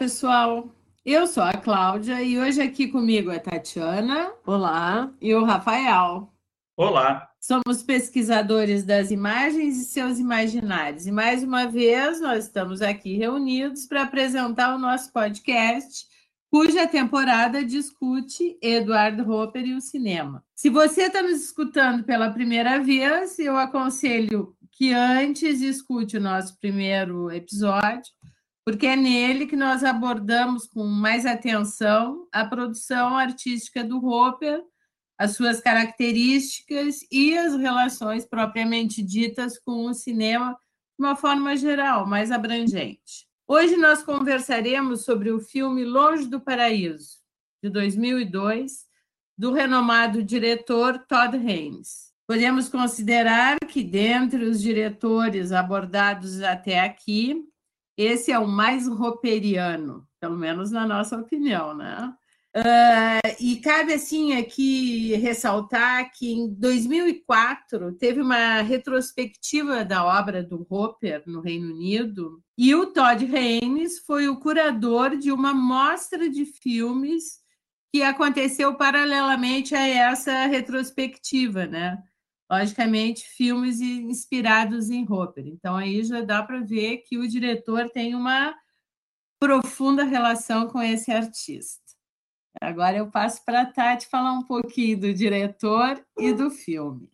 Olá, pessoal. Eu sou a Cláudia e hoje aqui comigo é a Tatiana. Olá. E o Rafael. Olá. Somos pesquisadores das imagens e seus imaginários. E mais uma vez nós estamos aqui reunidos para apresentar o nosso podcast, cuja temporada discute Eduardo Hopper e o cinema. Se você está nos escutando pela primeira vez, eu aconselho que antes escute o nosso primeiro episódio porque é nele que nós abordamos com mais atenção a produção artística do Hopper, as suas características e as relações propriamente ditas com o cinema de uma forma geral, mais abrangente. Hoje nós conversaremos sobre o filme Longe do Paraíso, de 2002, do renomado diretor Todd Haynes. Podemos considerar que, dentre os diretores abordados até aqui, esse é o mais roperiano, pelo menos na nossa opinião, né? Uh, e cabe assim aqui ressaltar que em 2004 teve uma retrospectiva da obra do Hopper no Reino Unido e o Todd Haynes foi o curador de uma mostra de filmes que aconteceu paralelamente a essa retrospectiva, né? Logicamente, filmes inspirados em Hopper. Então, aí já dá para ver que o diretor tem uma profunda relação com esse artista. Agora eu passo para a Tati falar um pouquinho do diretor e do filme.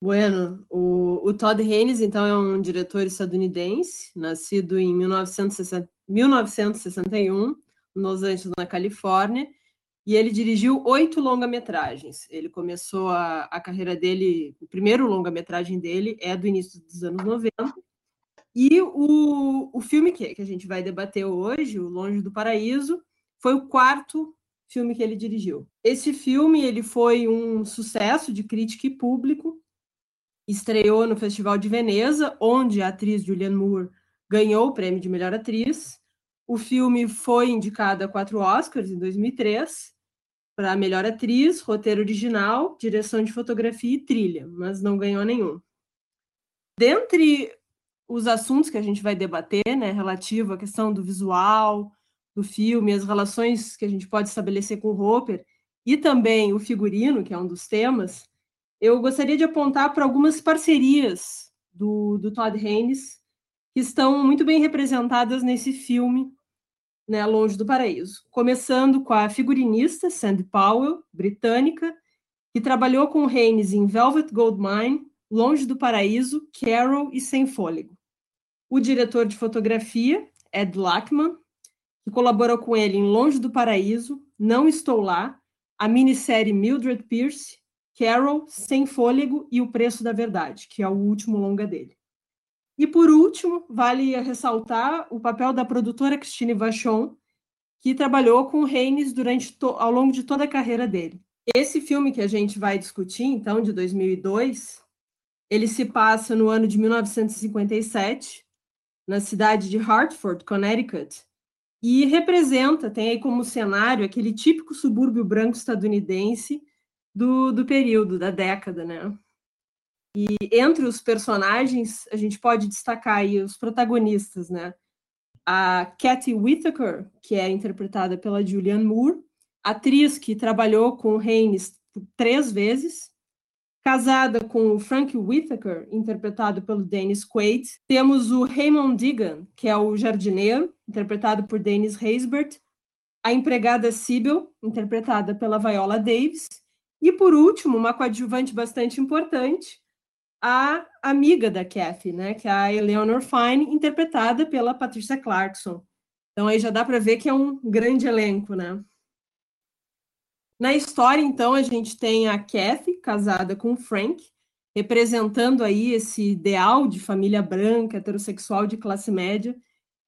Bueno, o, o Todd Haynes, então, é um diretor estadunidense, nascido em 1960, 1961, em Los Angeles, na Califórnia, e ele dirigiu oito longa-metragens. Ele começou a, a carreira dele, o primeiro longa-metragem dele é do início dos anos 90. E o, o filme que, que a gente vai debater hoje, O Longe do Paraíso, foi o quarto filme que ele dirigiu. Esse filme ele foi um sucesso de crítica e público. Estreou no Festival de Veneza, onde a atriz Julianne Moore ganhou o prêmio de melhor atriz. O filme foi indicado a quatro Oscars em 2003 para melhor atriz, roteiro original, direção de fotografia e trilha, mas não ganhou nenhum. Dentre os assuntos que a gente vai debater, né, relativo à questão do visual, do filme, as relações que a gente pode estabelecer com o Hopper e também o figurino, que é um dos temas, eu gostaria de apontar para algumas parcerias do, do Todd Haynes que estão muito bem representadas nesse filme né, Longe do Paraíso. Começando com a figurinista Sandy Powell, britânica, que trabalhou com Haynes em Velvet Goldmine, Longe do Paraíso, Carol e Sem Fôlego. O diretor de fotografia, Ed Lachman, que colaborou com ele em Longe do Paraíso, Não Estou Lá, a minissérie Mildred Pierce, Carol, Sem Fôlego e O Preço da Verdade, que é o último longa dele. E por último, vale ressaltar o papel da produtora Christine Vachon, que trabalhou com Reines durante ao longo de toda a carreira dele. Esse filme que a gente vai discutir, então, de 2002, ele se passa no ano de 1957, na cidade de Hartford, Connecticut, e representa, tem aí como cenário aquele típico subúrbio branco estadunidense do, do período, da década, né? E entre os personagens, a gente pode destacar aí os protagonistas, né? A Kathy Whittaker, que é interpretada pela Julianne Moore, atriz que trabalhou com Haynes três vezes, casada com o Frank Whittaker, interpretado pelo Dennis Quaid. Temos o Raymond Deegan, que é o jardineiro, interpretado por Dennis Haysbert, a empregada Sybil, interpretada pela Viola Davis, e por último, uma coadjuvante bastante importante, a amiga da Kathy, né, que é a Eleanor Fine, interpretada pela Patricia Clarkson. Então aí já dá para ver que é um grande elenco, né? Na história, então, a gente tem a Kathy casada com Frank, representando aí esse ideal de família branca, heterossexual de classe média,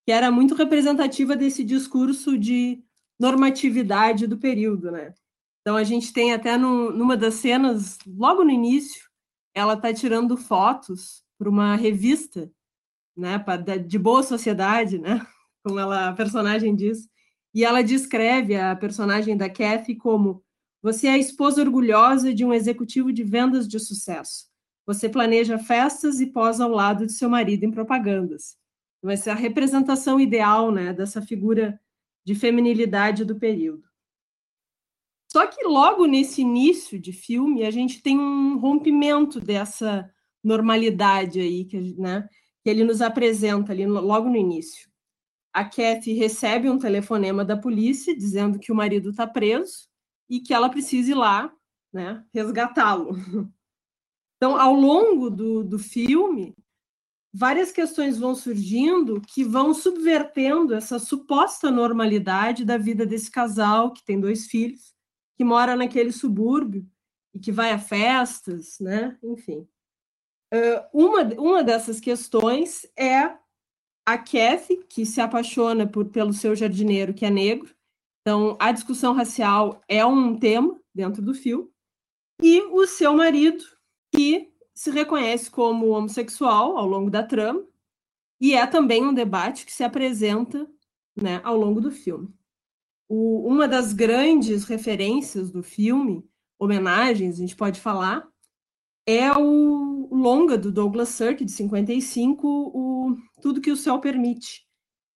que era muito representativa desse discurso de normatividade do período, né? Então a gente tem até no, numa das cenas, logo no início, ela está tirando fotos para uma revista, né, de boa sociedade, né, como ela, a personagem diz, e ela descreve a personagem da Kathy como você é a esposa orgulhosa de um executivo de vendas de sucesso. Você planeja festas e posa ao lado de seu marido em propagandas. vai ser a representação ideal né, dessa figura de feminilidade do período. Só que logo nesse início de filme, a gente tem um rompimento dessa normalidade aí, que, né, que ele nos apresenta ali logo no início. A Kathy recebe um telefonema da polícia dizendo que o marido está preso e que ela precisa ir lá né, resgatá-lo. Então, ao longo do, do filme, várias questões vão surgindo que vão subvertendo essa suposta normalidade da vida desse casal que tem dois filhos, que mora naquele subúrbio e que vai a festas, né? Enfim. Uh, uma, uma dessas questões é a Kathy, que se apaixona por, pelo seu jardineiro, que é negro. Então, a discussão racial é um tema dentro do filme. E o seu marido, que se reconhece como homossexual ao longo da trama, e é também um debate que se apresenta né, ao longo do filme. O, uma das grandes referências do filme, homenagens, a gente pode falar, é o longa do Douglas Sirk, de 55, o Tudo que o Céu Permite,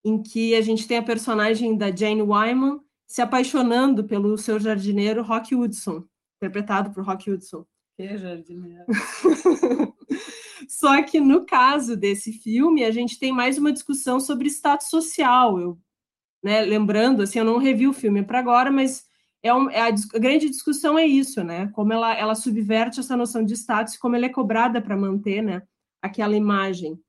em que a gente tem a personagem da Jane Wyman se apaixonando pelo seu jardineiro Rock Hudson, interpretado por Rock Hudson. Que jardineiro. Só que no caso desse filme, a gente tem mais uma discussão sobre status social. Eu, né, lembrando, assim, eu não revi o filme para agora, mas é, um, é a, a, grande discussão é isso, né? Como ela, ela subverte essa noção de status, como ela é cobrada para manter, né, aquela imagem.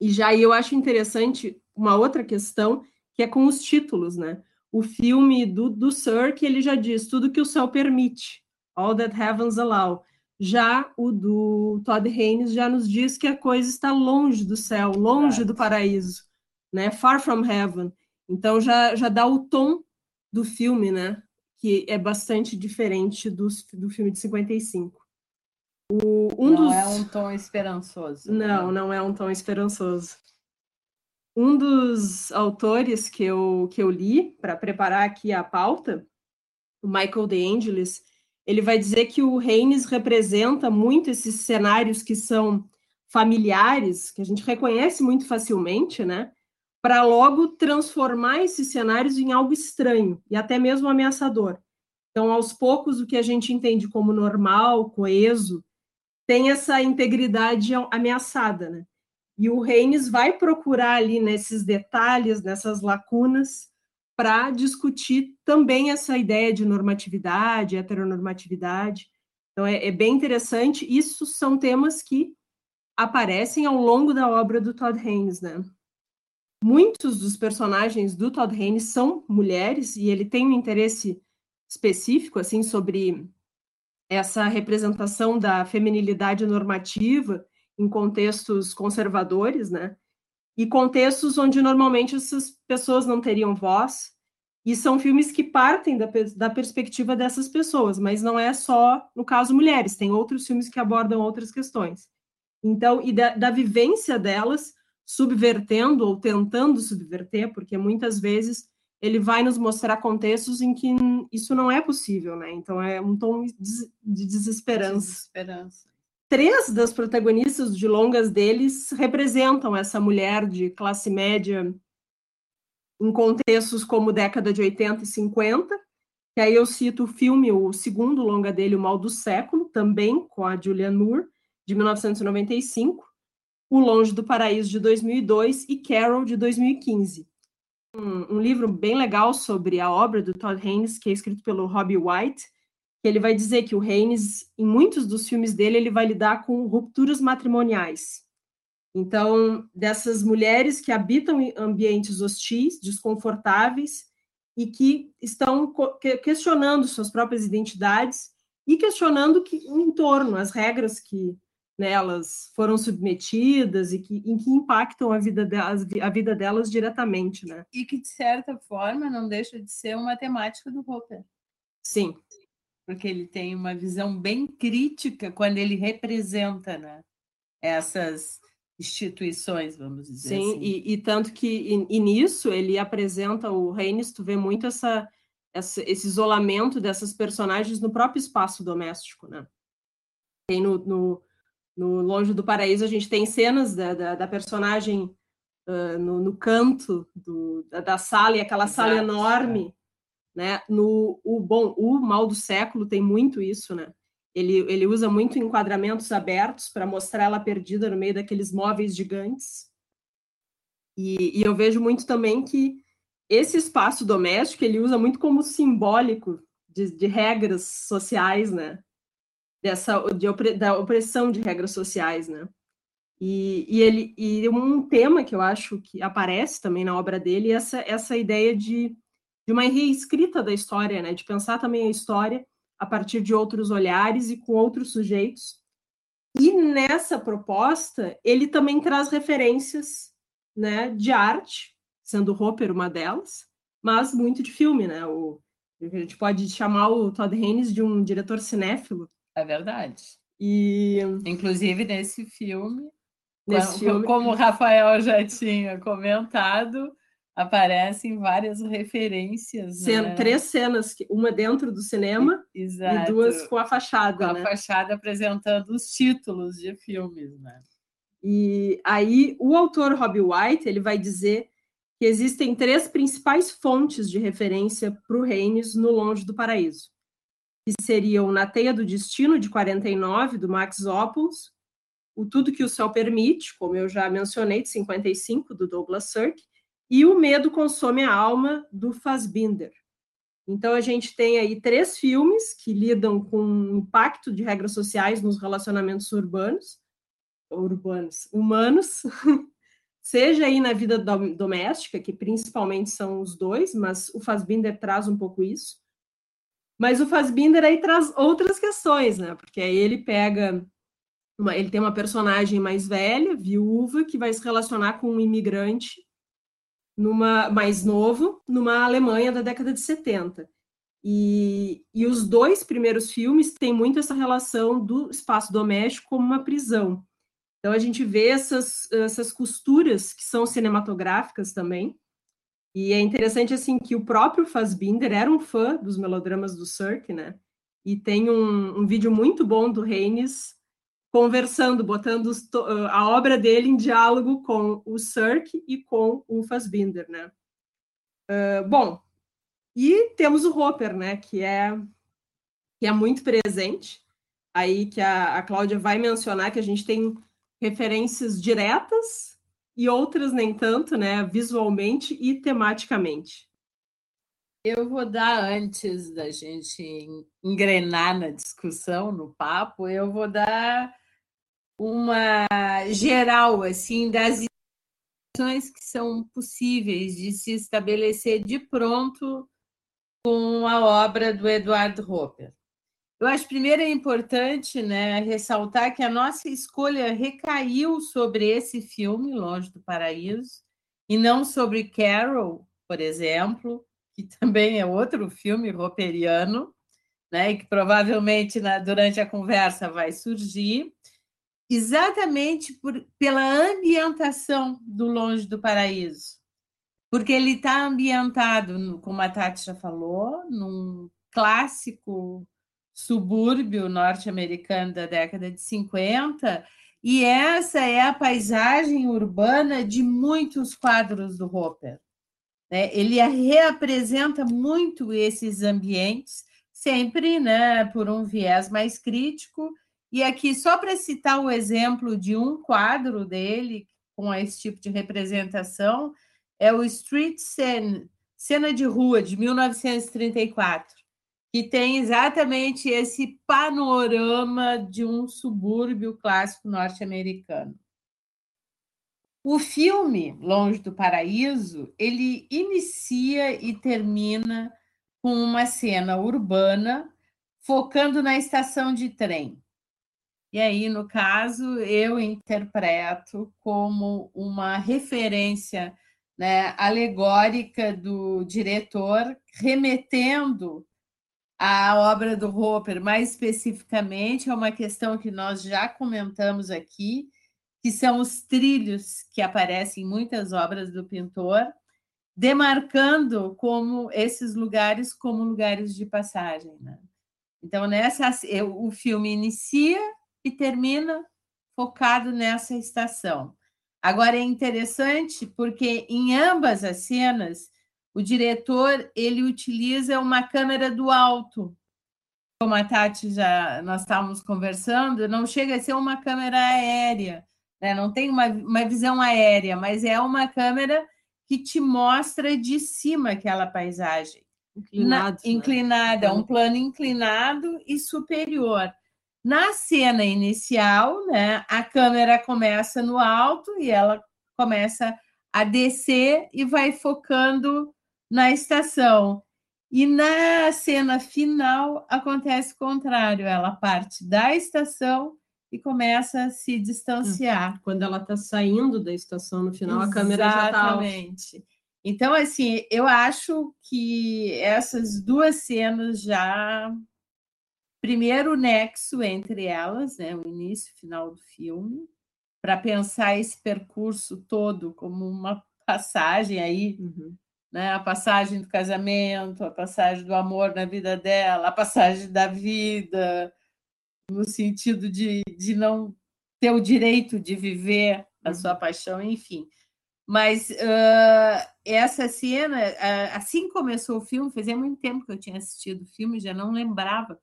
E já eu acho interessante uma outra questão que é com os títulos, né? O filme do, do Sir, que ele já diz tudo que o céu permite. All That Heavens Allow. Já o do Todd Haynes já nos diz que a coisa está longe do céu, longe do paraíso, né? Far from heaven. Então já, já dá o tom do filme, né? Que é bastante diferente do, do filme de 55. O, um não dos... é um tom esperançoso. Não, né? não é um tom esperançoso. Um dos autores que eu, que eu li para preparar aqui a pauta, o Michael De Angelis, ele vai dizer que o Reines representa muito esses cenários que são familiares, que a gente reconhece muito facilmente, né? Para logo transformar esses cenários em algo estranho e até mesmo ameaçador. Então, aos poucos, o que a gente entende como normal, coeso, tem essa integridade ameaçada, né? E o Reines vai procurar ali nesses detalhes, nessas lacunas, para discutir também essa ideia de normatividade, heteronormatividade. Então, é, é, bem interessante. Isso são temas que aparecem ao longo da obra do Todd Haynes, né? Muitos dos personagens do Todd Haynes são mulheres e ele tem um interesse específico assim sobre essa representação da feminilidade normativa em contextos conservadores, né? e contextos onde normalmente essas pessoas não teriam voz. E são filmes que partem da, da perspectiva dessas pessoas, mas não é só, no caso, mulheres, tem outros filmes que abordam outras questões. Então, e da, da vivência delas, subvertendo ou tentando subverter, porque muitas vezes ele vai nos mostrar contextos em que isso não é possível, né? Então é um tom de desesperança. Desesperança três das protagonistas de longas deles representam essa mulher de classe média em contextos como década de 80 e 50. Que aí eu cito o filme, o segundo longa dele, O Mal do Século, também com a Julianne Moore, de 1995, O Longe do Paraíso, de 2002 e Carol, de 2015. Um, um livro bem legal sobre a obra do Todd Haynes, que é escrito pelo Robbie White, que ele vai dizer que o Haynes, em muitos dos filmes dele, ele vai lidar com rupturas matrimoniais. Então, dessas mulheres que habitam em ambientes hostis, desconfortáveis, e que estão questionando suas próprias identidades e questionando que, o entorno, as regras que nelas foram submetidas e que, em que impactam a vida, delas, a vida delas diretamente, né? E que, de certa forma, não deixa de ser uma temática do Roper. Sim, porque ele tem uma visão bem crítica quando ele representa né, essas instituições, vamos dizer Sim, assim. e, e tanto que e, e, nisso ele apresenta o Reines, tu vê muito essa, essa, esse isolamento dessas personagens no próprio espaço doméstico, né? Tem no, no, no Longe do Paraíso, a gente tem cenas da, da, da personagem uh, no, no, canto do, da, da, sala, e aquela Exato, sala enorme, é. né? No o bom, o mal do século tem muito isso, né? Ele, ele usa muito enquadramentos abertos para mostrar ela perdida no meio daqueles móveis gigantes. E, e eu vejo muito também que esse espaço doméstico ele usa muito como simbólico de, de regras sociais, né? Dessa de, da opressão de regras sociais, né? E, e, ele e um tema que eu acho que aparece também na obra dele é essa essa ideia de, de uma reescrita da história, né? De pensar também a história a partir de outros olhares e com outros sujeitos. E nessa proposta ele também traz referências, né? De arte, sendo Hopper uma delas, mas muito de filme, né? O a gente pode chamar o Todd Haynes de um diretor cinéfilo. É verdade. E inclusive nesse filme, nesse como, filme, como o Rafael já tinha comentado, aparecem várias referências. Cen né? Três cenas, uma dentro do cinema Exato. e duas com a fachada. Com né? a fachada apresentando os títulos de filmes, né? E aí o autor Robbie White ele vai dizer que existem três principais fontes de referência para o Reines no Longe do Paraíso, que seriam Na Teia do Destino, de 49, do Max Oppus, O Tudo que o Céu Permite, como eu já mencionei, de 55, do Douglas Sirk, e O Medo Consome a Alma, do Fassbinder. Então, a gente tem aí três filmes que lidam com o impacto de regras sociais nos relacionamentos urbanos, urbanos, humanos, seja aí na vida doméstica, que principalmente são os dois, mas o Fassbinder traz um pouco isso. Mas o Fassbinder aí traz outras questões, né? Porque aí ele pega. Uma, ele tem uma personagem mais velha, viúva, que vai se relacionar com um imigrante numa mais novo, numa Alemanha da década de 70. E, e os dois primeiros filmes têm muito essa relação do espaço doméstico como uma prisão. Então a gente vê essas, essas costuras que são cinematográficas também. E é interessante assim que o próprio Fassbinder era um fã dos melodramas do Cirque, né? E tem um, um vídeo muito bom do Reines conversando, botando a obra dele em diálogo com o Cirque e com o Fassbinder, né? Uh, bom, e temos o Hopper, né? Que é que é muito presente. Aí que a, a Cláudia vai mencionar que a gente tem referências diretas e outras nem tanto, né, visualmente e tematicamente. Eu vou dar, antes da gente engrenar na discussão, no papo, eu vou dar uma geral, assim, das situações que são possíveis de se estabelecer de pronto com a obra do Eduardo Hopper. Eu acho primeiro é importante né, ressaltar que a nossa escolha recaiu sobre esse filme, Longe do Paraíso, e não sobre Carol, por exemplo, que também é outro filme roperiano, né, e que provavelmente na, durante a conversa vai surgir, exatamente por, pela ambientação do Longe do Paraíso. Porque ele está ambientado, como a Tati já falou, num clássico subúrbio norte-americano da década de 50, e essa é a paisagem urbana de muitos quadros do Hopper. Né? Ele reapresenta muito esses ambientes, sempre né, por um viés mais crítico. E aqui, só para citar o exemplo de um quadro dele com esse tipo de representação, é o Street Scene, Cena de Rua, de 1934 que tem exatamente esse panorama de um subúrbio clássico norte-americano. O filme Longe do Paraíso, ele inicia e termina com uma cena urbana focando na estação de trem. E aí, no caso, eu interpreto como uma referência né, alegórica do diretor, remetendo a obra do Hopper, mais especificamente, é uma questão que nós já comentamos aqui, que são os trilhos que aparecem em muitas obras do pintor, demarcando como esses lugares como lugares de passagem. Né? Então, nessa, o filme inicia e termina focado nessa estação. Agora é interessante porque em ambas as cenas o diretor ele utiliza uma câmera do alto. Como a Tati já nós estávamos conversando, não chega a ser uma câmera aérea, né? não tem uma, uma visão aérea, mas é uma câmera que te mostra de cima aquela paisagem. Inclinado, Na, inclinada, um plano inclinado e superior. Na cena inicial, né, a câmera começa no alto e ela começa a descer e vai focando na estação. E na cena final acontece o contrário, ela parte da estação e começa a se distanciar. Quando ela está saindo da estação no final, a câmera já está. Exatamente. Então, assim, eu acho que essas duas cenas já primeiro o nexo entre elas, né, o início e final do filme, para pensar esse percurso todo como uma passagem aí, uhum. Né, a passagem do casamento, a passagem do amor na vida dela, a passagem da vida, no sentido de, de não ter o direito de viver a sua uhum. paixão, enfim. Mas uh, essa cena, uh, assim começou o filme, fazia muito tempo que eu tinha assistido o filme, já não lembrava.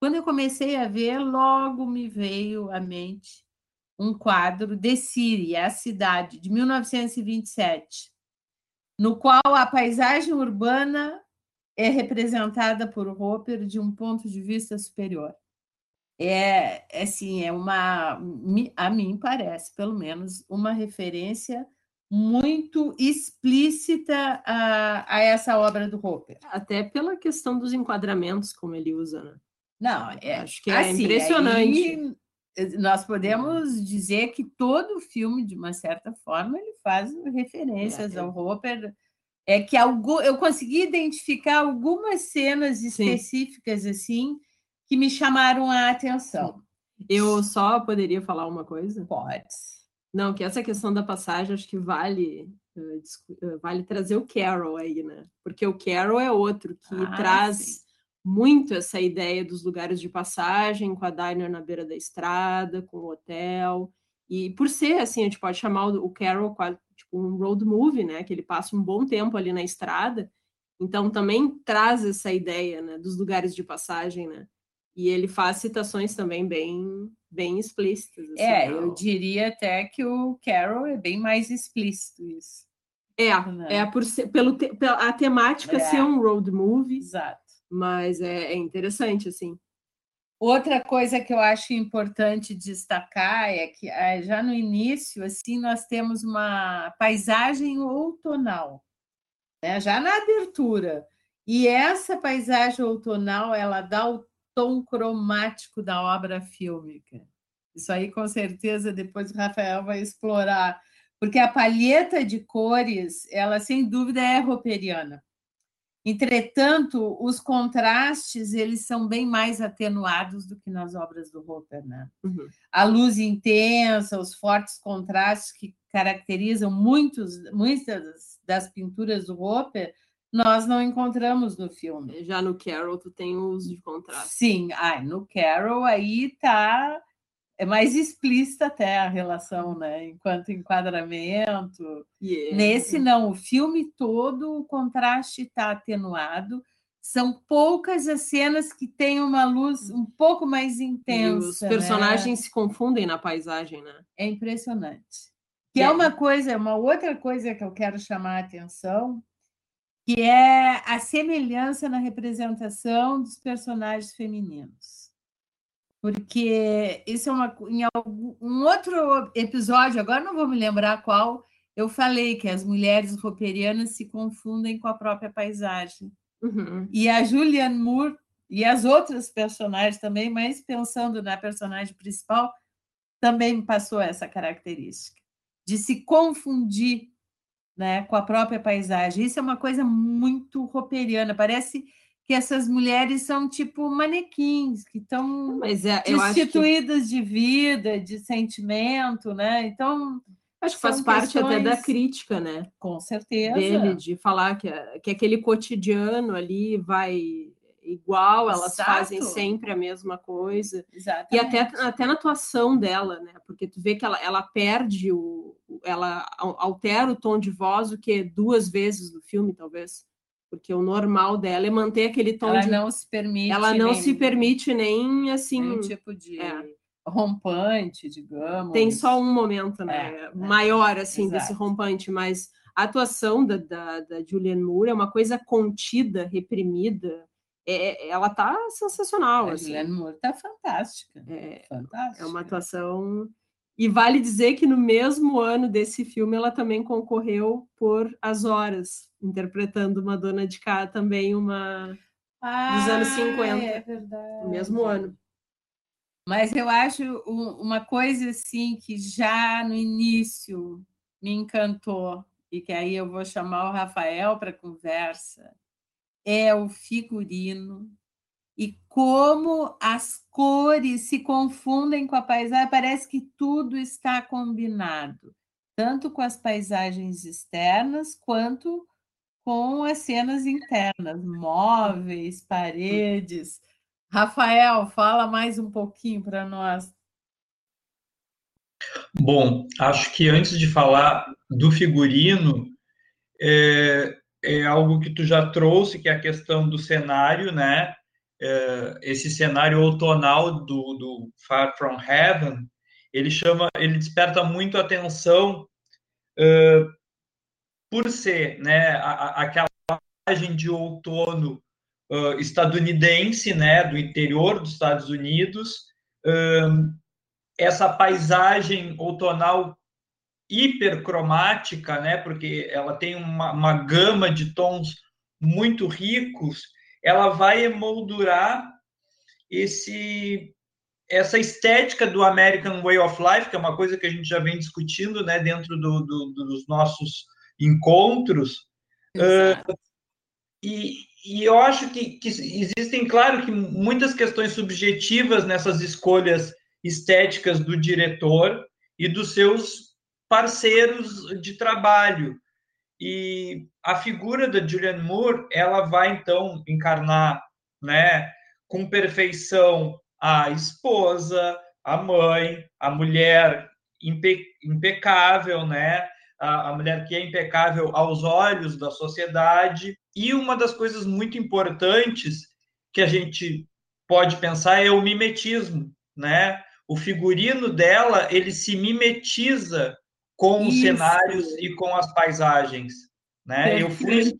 Quando eu comecei a ver, logo me veio à mente um quadro de Siri, a cidade, de 1927, no qual a paisagem urbana é representada por Hopper de um ponto de vista superior. É, é assim, é uma, a mim parece, pelo menos, uma referência muito explícita a, a essa obra do Hopper. Até pela questão dos enquadramentos, como ele usa, né? Não, é, acho que é assim, impressionante. Eh, nós podemos dizer que todo filme, de uma certa forma, ele faz referências é, ao Hopper. É que algo, eu consegui identificar algumas cenas específicas Sim. assim que me chamaram a atenção. Eu só poderia falar uma coisa? Pode. Não, que essa questão da passagem acho que vale uh, vale trazer o Carol aí, né? Porque o Carol é outro que ah, traz sim muito essa ideia dos lugares de passagem, com a diner na beira da estrada, com o hotel. E por ser assim, a gente pode chamar o Carol tipo um road movie, né? Que ele passa um bom tempo ali na estrada. Então também traz essa ideia, né, dos lugares de passagem, né? E ele faz citações também bem bem explícitas. Assim, é, eu diria até que o Carol é bem mais explícito isso. É, né? é por ser, pelo te, pela, a temática é. ser um road movie. Exato mas é, é interessante, assim. Outra coisa que eu acho importante destacar é que eh, já no início, assim, nós temos uma paisagem outonal, né? já na abertura. E essa paisagem outonal, ela dá o tom cromático da obra fílmica. Isso aí, com certeza, depois o Rafael vai explorar, porque a palheta de cores, ela sem dúvida é rouperiana. Entretanto, os contrastes eles são bem mais atenuados do que nas obras do Hopper, né? Uhum. A luz intensa, os fortes contrastes que caracterizam muitos, muitas das pinturas do Hopper, nós não encontramos no filme. Já no Carol, tu tem o uso de contraste. Sim, ai, no Carol aí tá é mais explícita até a relação, né? Enquanto enquadramento. Yeah. Nesse não, o filme todo o contraste está atenuado. São poucas as cenas que têm uma luz um pouco mais intensa. E os né? personagens né? se confundem na paisagem, né? É impressionante. Que é uma coisa, uma outra coisa que eu quero chamar a atenção, que é a semelhança na representação dos personagens femininos porque isso é uma em algum, um outro episódio, agora não vou me lembrar qual, eu falei que as mulheres rouperianas se confundem com a própria paisagem. Uhum. E a Julianne Moore e as outras personagens também, mas pensando na personagem principal, também passou essa característica de se confundir né, com a própria paisagem. Isso é uma coisa muito rouperiana, parece que essas mulheres são tipo manequins, que estão é, destituídas que... de vida, de sentimento, né? Então. Acho que faz parte até da crítica, né? Com certeza. Dele, de falar que, que aquele cotidiano ali vai igual, elas Exato. fazem sempre a mesma coisa. Exatamente. E até, até na atuação dela, né? Porque tu vê que ela, ela perde o. ela altera o tom de voz o que duas vezes no filme, talvez. Porque o normal dela é manter aquele tom ela de. não se permite. Ela não nem, se permite nem assim. Um tipo de. É. Rompante, digamos. Tem só um momento, né? É, é. maior, assim, desse rompante, mas a atuação da, da, da Julianne Moore é uma coisa contida, reprimida, é, é, ela tá sensacional. A assim. Julianne Moore tá fantástica. É, fantástica. É uma atuação. E vale dizer que no mesmo ano desse filme ela também concorreu por As Horas, interpretando uma dona de cá, também uma ah, dos anos 50. É verdade. No mesmo ano. Mas eu acho uma coisa assim que já no início me encantou, e que aí eu vou chamar o Rafael para conversa, é o figurino e como as cores se confundem com a paisagem. Parece que tudo está combinado, tanto com as paisagens externas quanto com as cenas internas, móveis, paredes. Rafael, fala mais um pouquinho para nós. Bom, acho que antes de falar do figurino, é, é algo que tu já trouxe, que é a questão do cenário, né? É, esse cenário outonal do, do Far From Heaven, ele chama, ele desperta muito atenção uh, por ser, né, a, aquela imagem de outono uh, estadunidense, né, do interior dos Estados Unidos, uh, essa paisagem outonal hipercromática, né, porque ela tem uma, uma gama de tons muito ricos, ela vai emoldurar esse essa estética do American Way of Life, que é uma coisa que a gente já vem discutindo né, dentro do, do, dos nossos encontros. Uh, e, e, eu acho que, que, existem, claro, que muitas questões subjetivas nessas escolhas estéticas do diretor e dos seus parceiros de trabalho. E a figura da Julianne Moore, ela vai então encarnar, né, com perfeição a esposa, a mãe, a mulher impe impecável, né, a, a mulher que é impecável aos olhos da sociedade. E uma das coisas muito importantes que a gente pode pensar é o mimetismo, né? O figurino dela, ele se mimetiza com os cenários e com as paisagens. Né? Eu, fui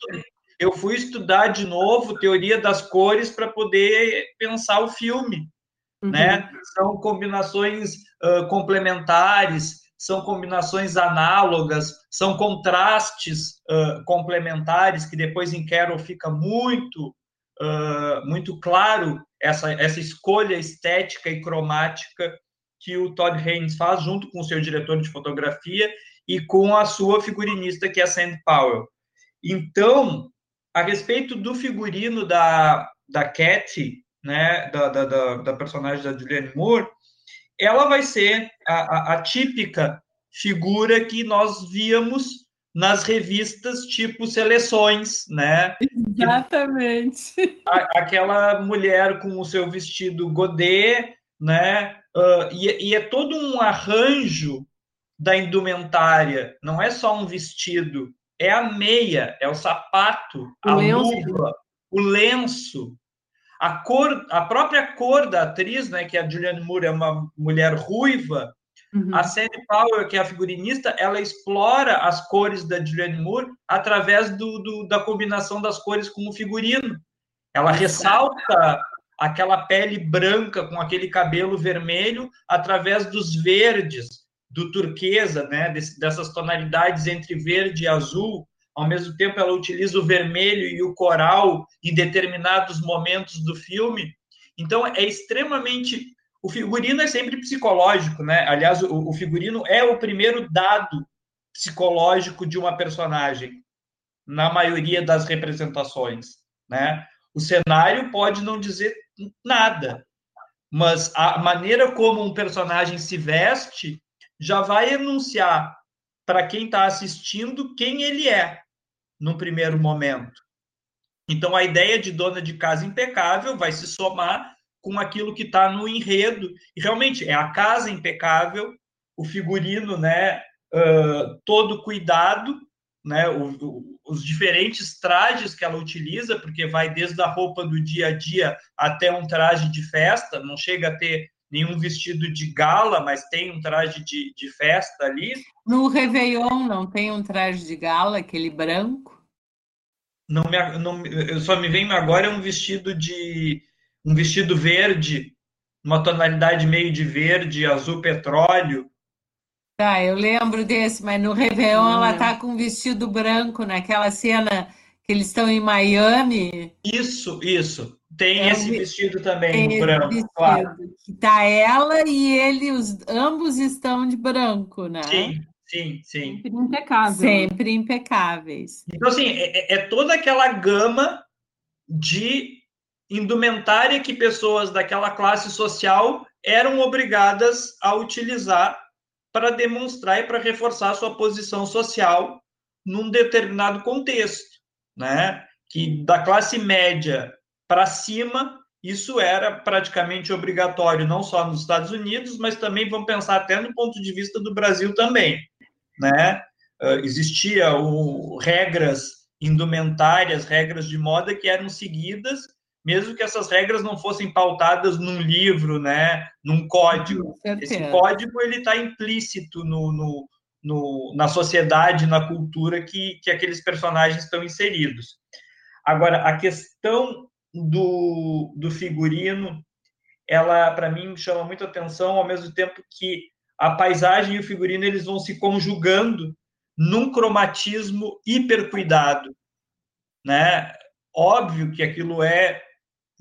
eu fui estudar de novo teoria das cores para poder pensar o filme. Uhum. Né? São combinações uh, complementares, são combinações análogas, são contrastes uh, complementares que depois em Carol fica muito uh, muito claro essa, essa escolha estética e cromática que o Todd Haynes faz junto com o seu diretor de fotografia e com a sua figurinista, que é a Sandy Powell. Então, a respeito do figurino da, da Cat, né, da, da, da personagem da Julianne Moore, ela vai ser a, a, a, típica figura que nós víamos nas revistas tipo Seleções, né? Exatamente. Aquela mulher com o seu vestido godê, né? Uh, e, e, é todo um arranjo da indumentária, não é só um vestido, é a meia, é o sapato, o a lenço. luva, o lenço, a cor, a própria cor da atriz, né, que é a Julianne Moore é uma mulher ruiva, uhum. a Sandy Powell, que é a figurinista, ela explora as cores da Julianne Moore através do, do da combinação das cores com o figurino. Ela ressalta aquela pele branca com aquele cabelo vermelho através dos verdes, do turquesa, né, dessas tonalidades entre verde e azul. Ao mesmo tempo, ela utiliza o vermelho e o coral em determinados momentos do filme. Então, é extremamente. O figurino é sempre psicológico, né? Aliás, o, o figurino é o primeiro dado psicológico de uma personagem, na maioria das representações, né? O cenário pode não dizer nada. Mas a maneira como um personagem se veste já vai enunciar para quem está assistindo quem ele é no primeiro momento. Então a ideia de dona de casa impecável vai se somar com aquilo que está no enredo. E realmente é a casa impecável, o figurino, né? uh, todo cuidado, né? O, o, os diferentes trajes que ela utiliza, porque vai desde a roupa do dia a dia até um traje de festa, não chega a ter nenhum vestido de gala, mas tem um traje de, de festa ali. No Réveillon não tem um traje de gala, aquele branco? Não me, não, eu só me vem agora um vestido de um vestido verde, uma tonalidade meio de verde, azul petróleo. Tá, eu lembro desse, mas no Réveillon ela tá com um vestido branco naquela cena que eles estão em Miami. Isso, isso. Tem é esse vestido também, tem branco, vestido, claro. Que tá ela e ele, os, ambos estão de branco, né? Sim, sim, sim. Sempre impecáveis. Sempre impecáveis. Então, assim, é, é, é toda aquela gama de indumentária que pessoas daquela classe social eram obrigadas a utilizar para demonstrar e para reforçar sua posição social num determinado contexto, né? Que da classe média para cima, isso era praticamente obrigatório, não só nos Estados Unidos, mas também vamos pensar até no ponto de vista do Brasil também, né? Uh, existia o, regras indumentárias, regras de moda que eram seguidas, mesmo que essas regras não fossem pautadas num livro, né, num código. Esse código ele está implícito no, no, no, na sociedade, na cultura que, que aqueles personagens estão inseridos. Agora, a questão do, do figurino, ela, para mim, chama muita atenção, ao mesmo tempo que a paisagem e o figurino eles vão se conjugando num cromatismo hiper cuidado, né? Óbvio que aquilo é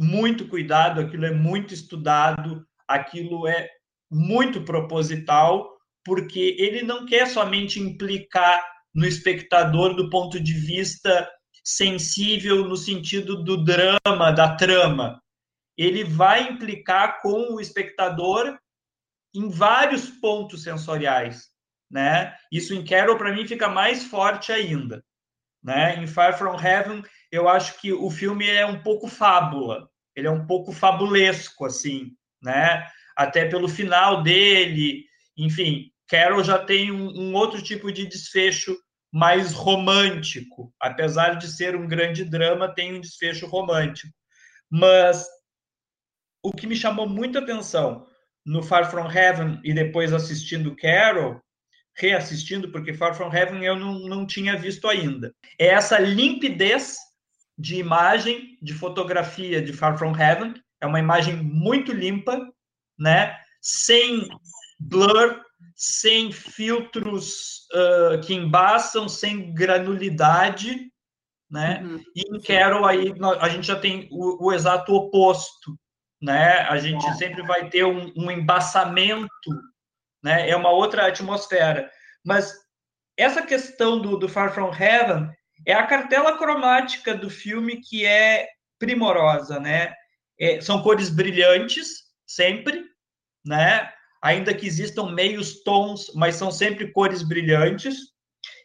muito cuidado, aquilo é muito estudado, aquilo é muito proposital, porque ele não quer somente implicar no espectador do ponto de vista sensível no sentido do drama, da trama. Ele vai implicar com o espectador em vários pontos sensoriais, né? Isso em Carol para mim fica mais forte ainda, né? Em Far From Heaven, eu acho que o filme é um pouco fábula, ele é um pouco fabulesco assim, né? Até pelo final dele, enfim, Carol já tem um, um outro tipo de desfecho mais romântico. Apesar de ser um grande drama, tem um desfecho romântico. Mas o que me chamou muita atenção no Far From Heaven e depois assistindo Carol, reassistindo, porque Far From Heaven eu não, não tinha visto ainda, é essa limpidez de imagem, de fotografia de Far From Heaven. É uma imagem muito limpa, né? Sem blur, sem filtros uh, que embaçam, sem granulidade, né? Uhum. E em Carol aí a gente já tem o, o exato oposto, né? A gente é. sempre vai ter um, um embaçamento, né? É uma outra atmosfera. Mas essa questão do, do Far From Heaven é a cartela cromática do filme que é primorosa, né? É, são cores brilhantes sempre, né? ainda que existam meios tons, mas são sempre cores brilhantes.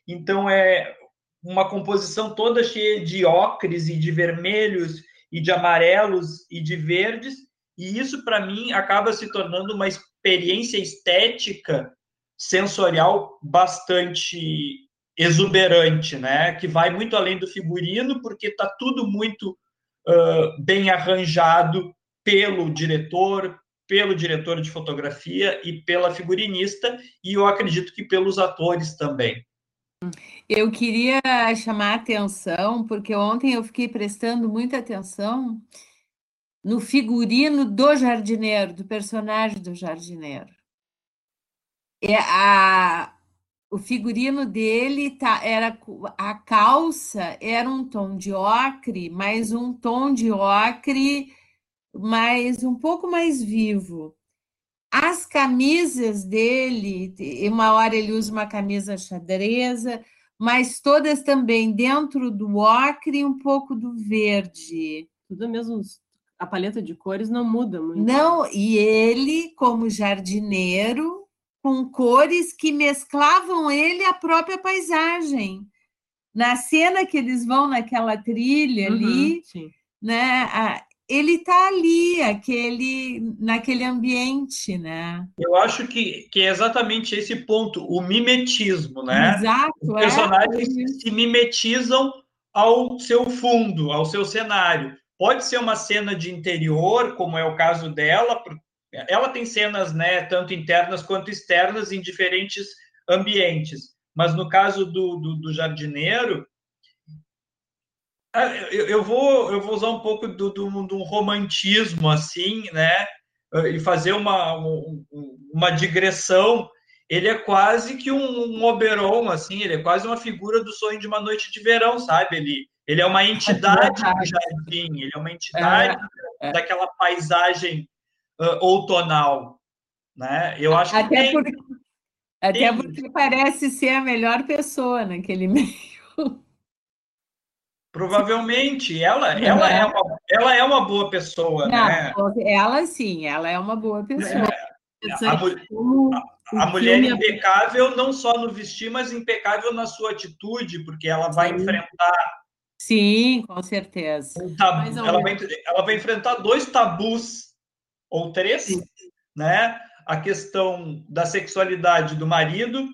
Então é uma composição toda cheia de ocres e de vermelhos e de amarelos e de verdes, e isso para mim acaba se tornando uma experiência estética sensorial bastante exuberante, né? Que vai muito além do figurino, porque está tudo muito uh, bem arranjado pelo diretor, pelo diretor de fotografia e pela figurinista, e eu acredito que pelos atores também. Eu queria chamar a atenção, porque ontem eu fiquei prestando muita atenção no figurino do jardineiro, do personagem do jardineiro. É a, o figurino dele tá, era a calça era um tom de ocre, mas um tom de ocre mas um pouco mais vivo. As camisas dele, uma hora ele usa uma camisa xadreza, mas todas também dentro do ocre um pouco do verde. Tudo mesmo, a paleta de cores não muda muito. Não, e ele, como jardineiro, com cores que mesclavam ele a própria paisagem. Na cena que eles vão naquela trilha uhum, ali, sim. né? ele está ali, aquele, naquele ambiente, né? Eu acho que, que é exatamente esse ponto, o mimetismo, né? Exato. Os personagens é. se mimetizam ao seu fundo, ao seu cenário. Pode ser uma cena de interior, como é o caso dela, ela tem cenas, né, tanto internas quanto externas, em diferentes ambientes. Mas no caso do, do, do jardineiro, ah, eu, eu, vou, eu vou usar um pouco do, do, do romantismo, assim, né? E fazer uma, uma digressão. Ele é quase que um, um Oberon, assim, ele é quase uma figura do sonho de uma noite de verão, sabe? Ele, ele é uma entidade do jardim, ele é uma entidade é, é. daquela paisagem uh, outonal, né? Eu acho até que tem, porque, até tem... porque parece ser a melhor pessoa naquele meio. Provavelmente, ela, ela, é uma, ela é uma boa pessoa, Não, né? Ela sim, ela é uma boa pessoa. É, a, a, a mulher impecável não só no vestir, mas impecável na sua atitude, porque ela vai sim. enfrentar. Sim, com certeza. Um tabu, ela, vai, ela vai enfrentar dois tabus, ou três, sim. né? A questão da sexualidade do marido,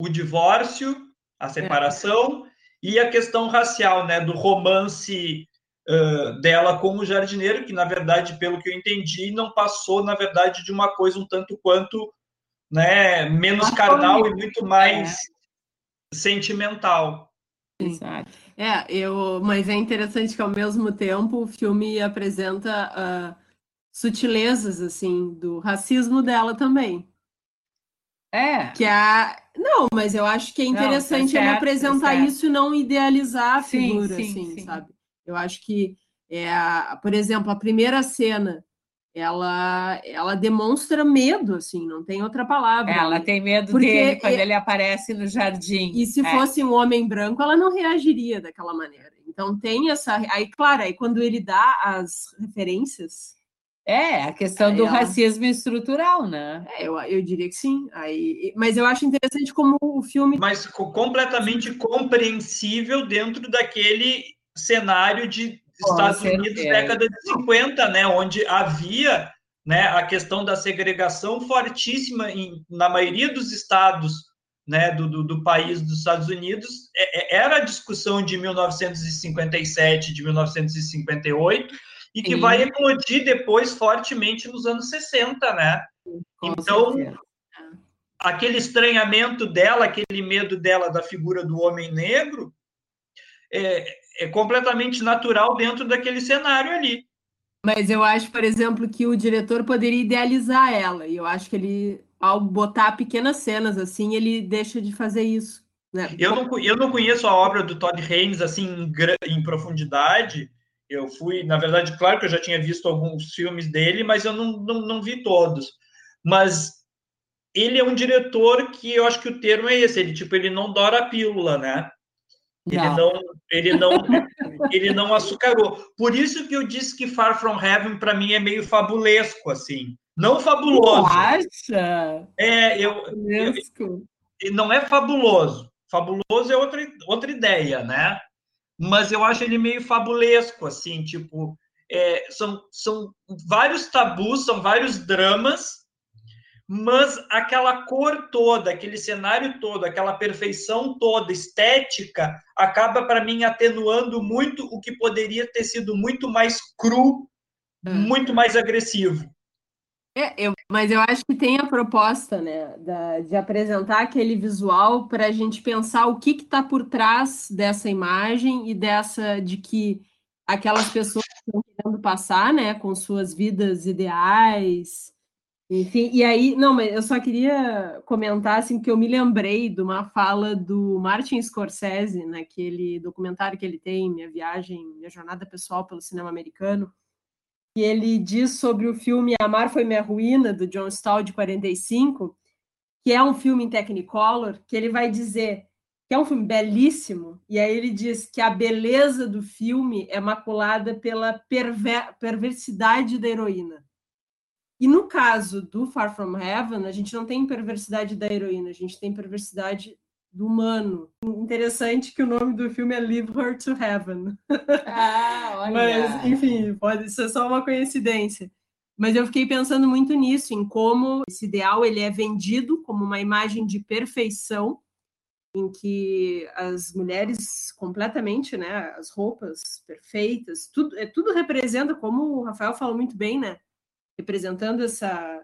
o divórcio, a separação. É e a questão racial, né, do romance uh, dela com o jardineiro, que na verdade, pelo que eu entendi, não passou, na verdade, de uma coisa um tanto quanto né, menos carnal e muito mais é. sentimental. Exato. É, eu, mas é interessante que ao mesmo tempo o filme apresenta uh, sutilezas assim do racismo dela também. É. Que a não, mas eu acho que é interessante não, tá ele apresentar tá isso e não idealizar a figura, sim, sim, assim, sim. sabe? Eu acho que, é, por exemplo, a primeira cena, ela, ela demonstra medo, assim, não tem outra palavra. Ela tem medo Porque dele quando é... ele aparece no jardim. E se é. fosse um homem branco, ela não reagiria daquela maneira. Então tem essa. Aí, claro, aí quando ele dá as referências é, a questão do racismo estrutural, né? É, eu, eu diria que sim. Aí, mas eu acho interessante como o filme. Mas completamente compreensível dentro daquele cenário de Estados Unidos, década de 50, né? Onde havia né, a questão da segregação fortíssima em, na maioria dos estados né, do, do, do, país dos Estados Unidos. É, é era a discussão de 1957, de 1958 e que Sim. vai eclodir depois fortemente nos anos 60, né? Com então, certeza. aquele estranhamento dela, aquele medo dela da figura do homem negro, é, é completamente natural dentro daquele cenário ali. Mas eu acho, por exemplo, que o diretor poderia idealizar ela, e eu acho que ele, ao botar pequenas cenas assim, ele deixa de fazer isso. Né? Eu, não, eu não conheço a obra do Todd Haynes assim em, em profundidade, eu fui, na verdade, claro que eu já tinha visto alguns filmes dele, mas eu não, não, não vi todos. Mas ele é um diretor que eu acho que o termo é esse, ele tipo, ele não dora a pílula, né? Ele não, não ele não, ele não açucarou. Por isso que eu disse que Far From Heaven para mim é meio fabulesco assim, não fabuloso. Tu acha? É, eu, eu, não é fabuloso. Fabuloso é outra outra ideia, né? Mas eu acho ele meio fabulesco, assim, tipo, é, são, são vários tabus, são vários dramas, mas aquela cor toda, aquele cenário todo, aquela perfeição toda, estética, acaba para mim atenuando muito o que poderia ter sido muito mais cru, hum. muito mais agressivo. É, eu, mas eu acho que tem a proposta, né, da, de apresentar aquele visual para a gente pensar o que está por trás dessa imagem e dessa de que aquelas pessoas estão querendo passar, né, com suas vidas ideais, enfim. E aí, não, mas eu só queria comentar assim que eu me lembrei de uma fala do Martin Scorsese naquele documentário que ele tem, Minha Viagem, Minha Jornada Pessoal pelo Cinema Americano que ele diz sobre o filme Amar Foi Minha Ruína, do John Stahl, de 45, que é um filme em Technicolor, que ele vai dizer que é um filme belíssimo, e aí ele diz que a beleza do filme é maculada pela perver perversidade da heroína. E no caso do Far From Heaven, a gente não tem perversidade da heroína, a gente tem perversidade do humano. Interessante que o nome do filme é Leave Her to Heaven. Ah, olha. Mas, enfim, pode ser só uma coincidência. Mas eu fiquei pensando muito nisso, em como esse ideal ele é vendido como uma imagem de perfeição, em que as mulheres completamente, né, as roupas perfeitas, tudo, é, tudo representa, como o Rafael falou muito bem, né, representando essa,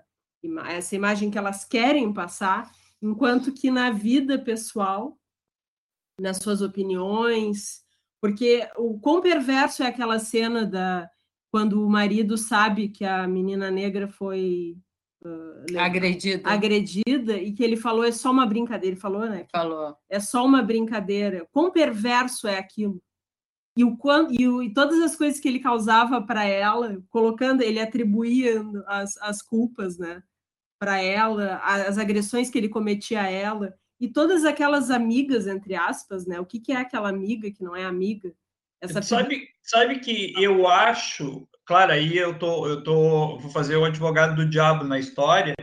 essa imagem que elas querem passar, enquanto que na vida pessoal, nas suas opiniões, porque o quão perverso é aquela cena da quando o marido sabe que a menina negra foi uh, agredida. agredida e que ele falou é só uma brincadeira, ele falou, né? Falou. É só uma brincadeira. Quão perverso é aquilo? E, o, e, o, e todas as coisas que ele causava para ela, colocando, ele atribuía as, as culpas, né? Para ela, as agressões que ele cometia a ela, e todas aquelas amigas, entre aspas, né? O que, que é aquela amiga que não é amiga? Essa sabe, sabe que eu acho, claro, aí eu tô, eu tô, vou fazer o advogado do diabo na história.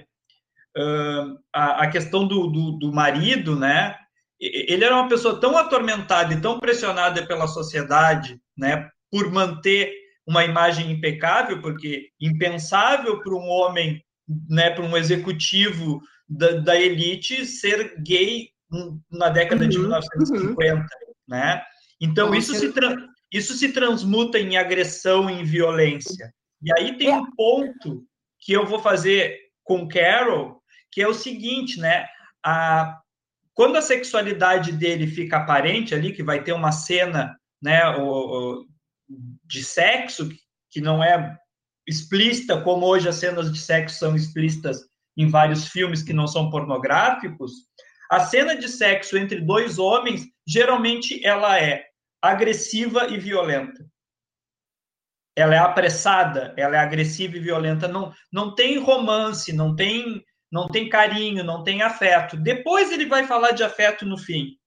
Uh, a, a, questão do, do, do, marido, né? Ele era uma pessoa tão atormentada e tão pressionada pela sociedade, né? Por manter uma imagem impecável, porque impensável para um homem, né? Para um executivo da, da elite ser gay na década uhum, de 1950, uhum. né? Então, isso se, isso se transmuta em agressão, em violência. E aí tem um ponto que eu vou fazer com Carol, que é o seguinte, né? A, quando a sexualidade dele fica aparente ali, que vai ter uma cena né, o, o, de sexo, que não é explícita, como hoje as cenas de sexo são explícitas em vários filmes que não são pornográficos, a cena de sexo entre dois homens, geralmente ela é agressiva e violenta. Ela é apressada, ela é agressiva e violenta. Não, não tem romance, não tem, não tem carinho, não tem afeto. Depois ele vai falar de afeto no fim.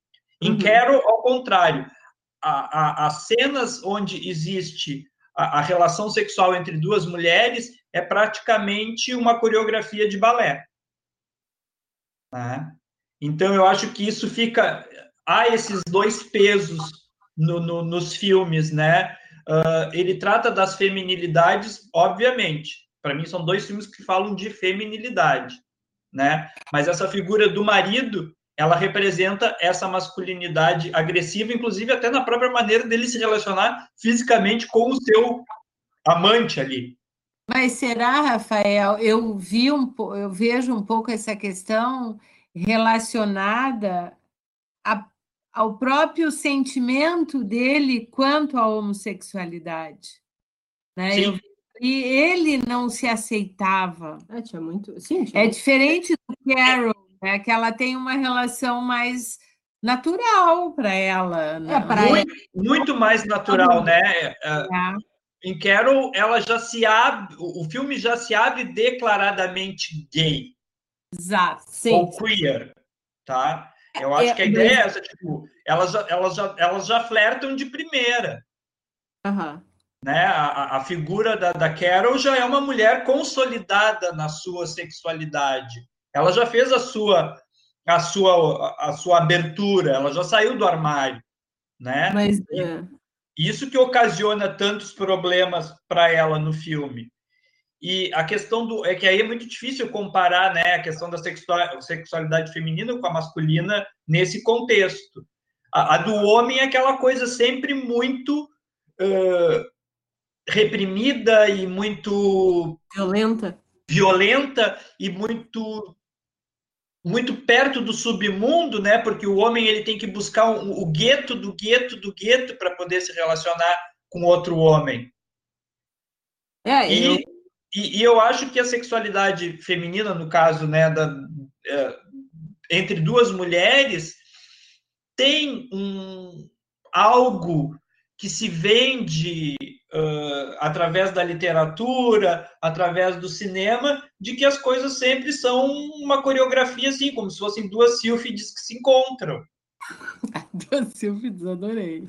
Em uhum. Carol, ao contrário, as cenas onde existe a, a, relação sexual entre duas mulheres é praticamente uma coreografia de balé. Né? Então, eu acho que isso fica. Há esses dois pesos no, no, nos filmes, né? Uh, ele trata das feminilidades, obviamente. Para mim, são dois filmes que falam de feminilidade, né? Mas essa figura do marido, ela representa essa masculinidade agressiva, inclusive até na própria maneira dele se relacionar fisicamente com o seu amante ali. Mas será, Rafael? Eu vi um, eu vejo um pouco essa questão relacionada a ao próprio sentimento dele quanto à homossexualidade. Né? Eu, e ele não se aceitava. É, tinha muito. Sim, tinha é diferente do Carol, né? que ela tem uma relação mais natural para ela. Né? É, muito, muito, mais natural, né? É. é. Em Carol, ela já se abre, o filme já se abre declaradamente gay. Exato. Sim. Ou queer, tá? Eu acho é, que a ideia é essa, tipo, elas, elas, já, elas já flertam de primeira. Uhum. Né? A, a figura da, da Carol já é uma mulher consolidada na sua sexualidade. Ela já fez a sua a sua a sua abertura, ela já saiu do armário, né? Mas, é. Isso que ocasiona tantos problemas para ela no filme. E a questão do. É que aí é muito difícil comparar né, a questão da sexualidade feminina com a masculina nesse contexto. A, a do homem é aquela coisa sempre muito uh, reprimida e muito. Violenta. Violenta e muito muito perto do submundo, né? Porque o homem ele tem que buscar o, o gueto do gueto do gueto para poder se relacionar com outro homem. É, e, eu... E, e, eu acho que a sexualidade feminina, no caso, né, da, é, entre duas mulheres, tem um, algo que se vende uh, através da literatura, através do cinema, de que as coisas sempre são uma coreografia assim, como se fossem duas sílfides que se encontram. duas sílfides, adorei.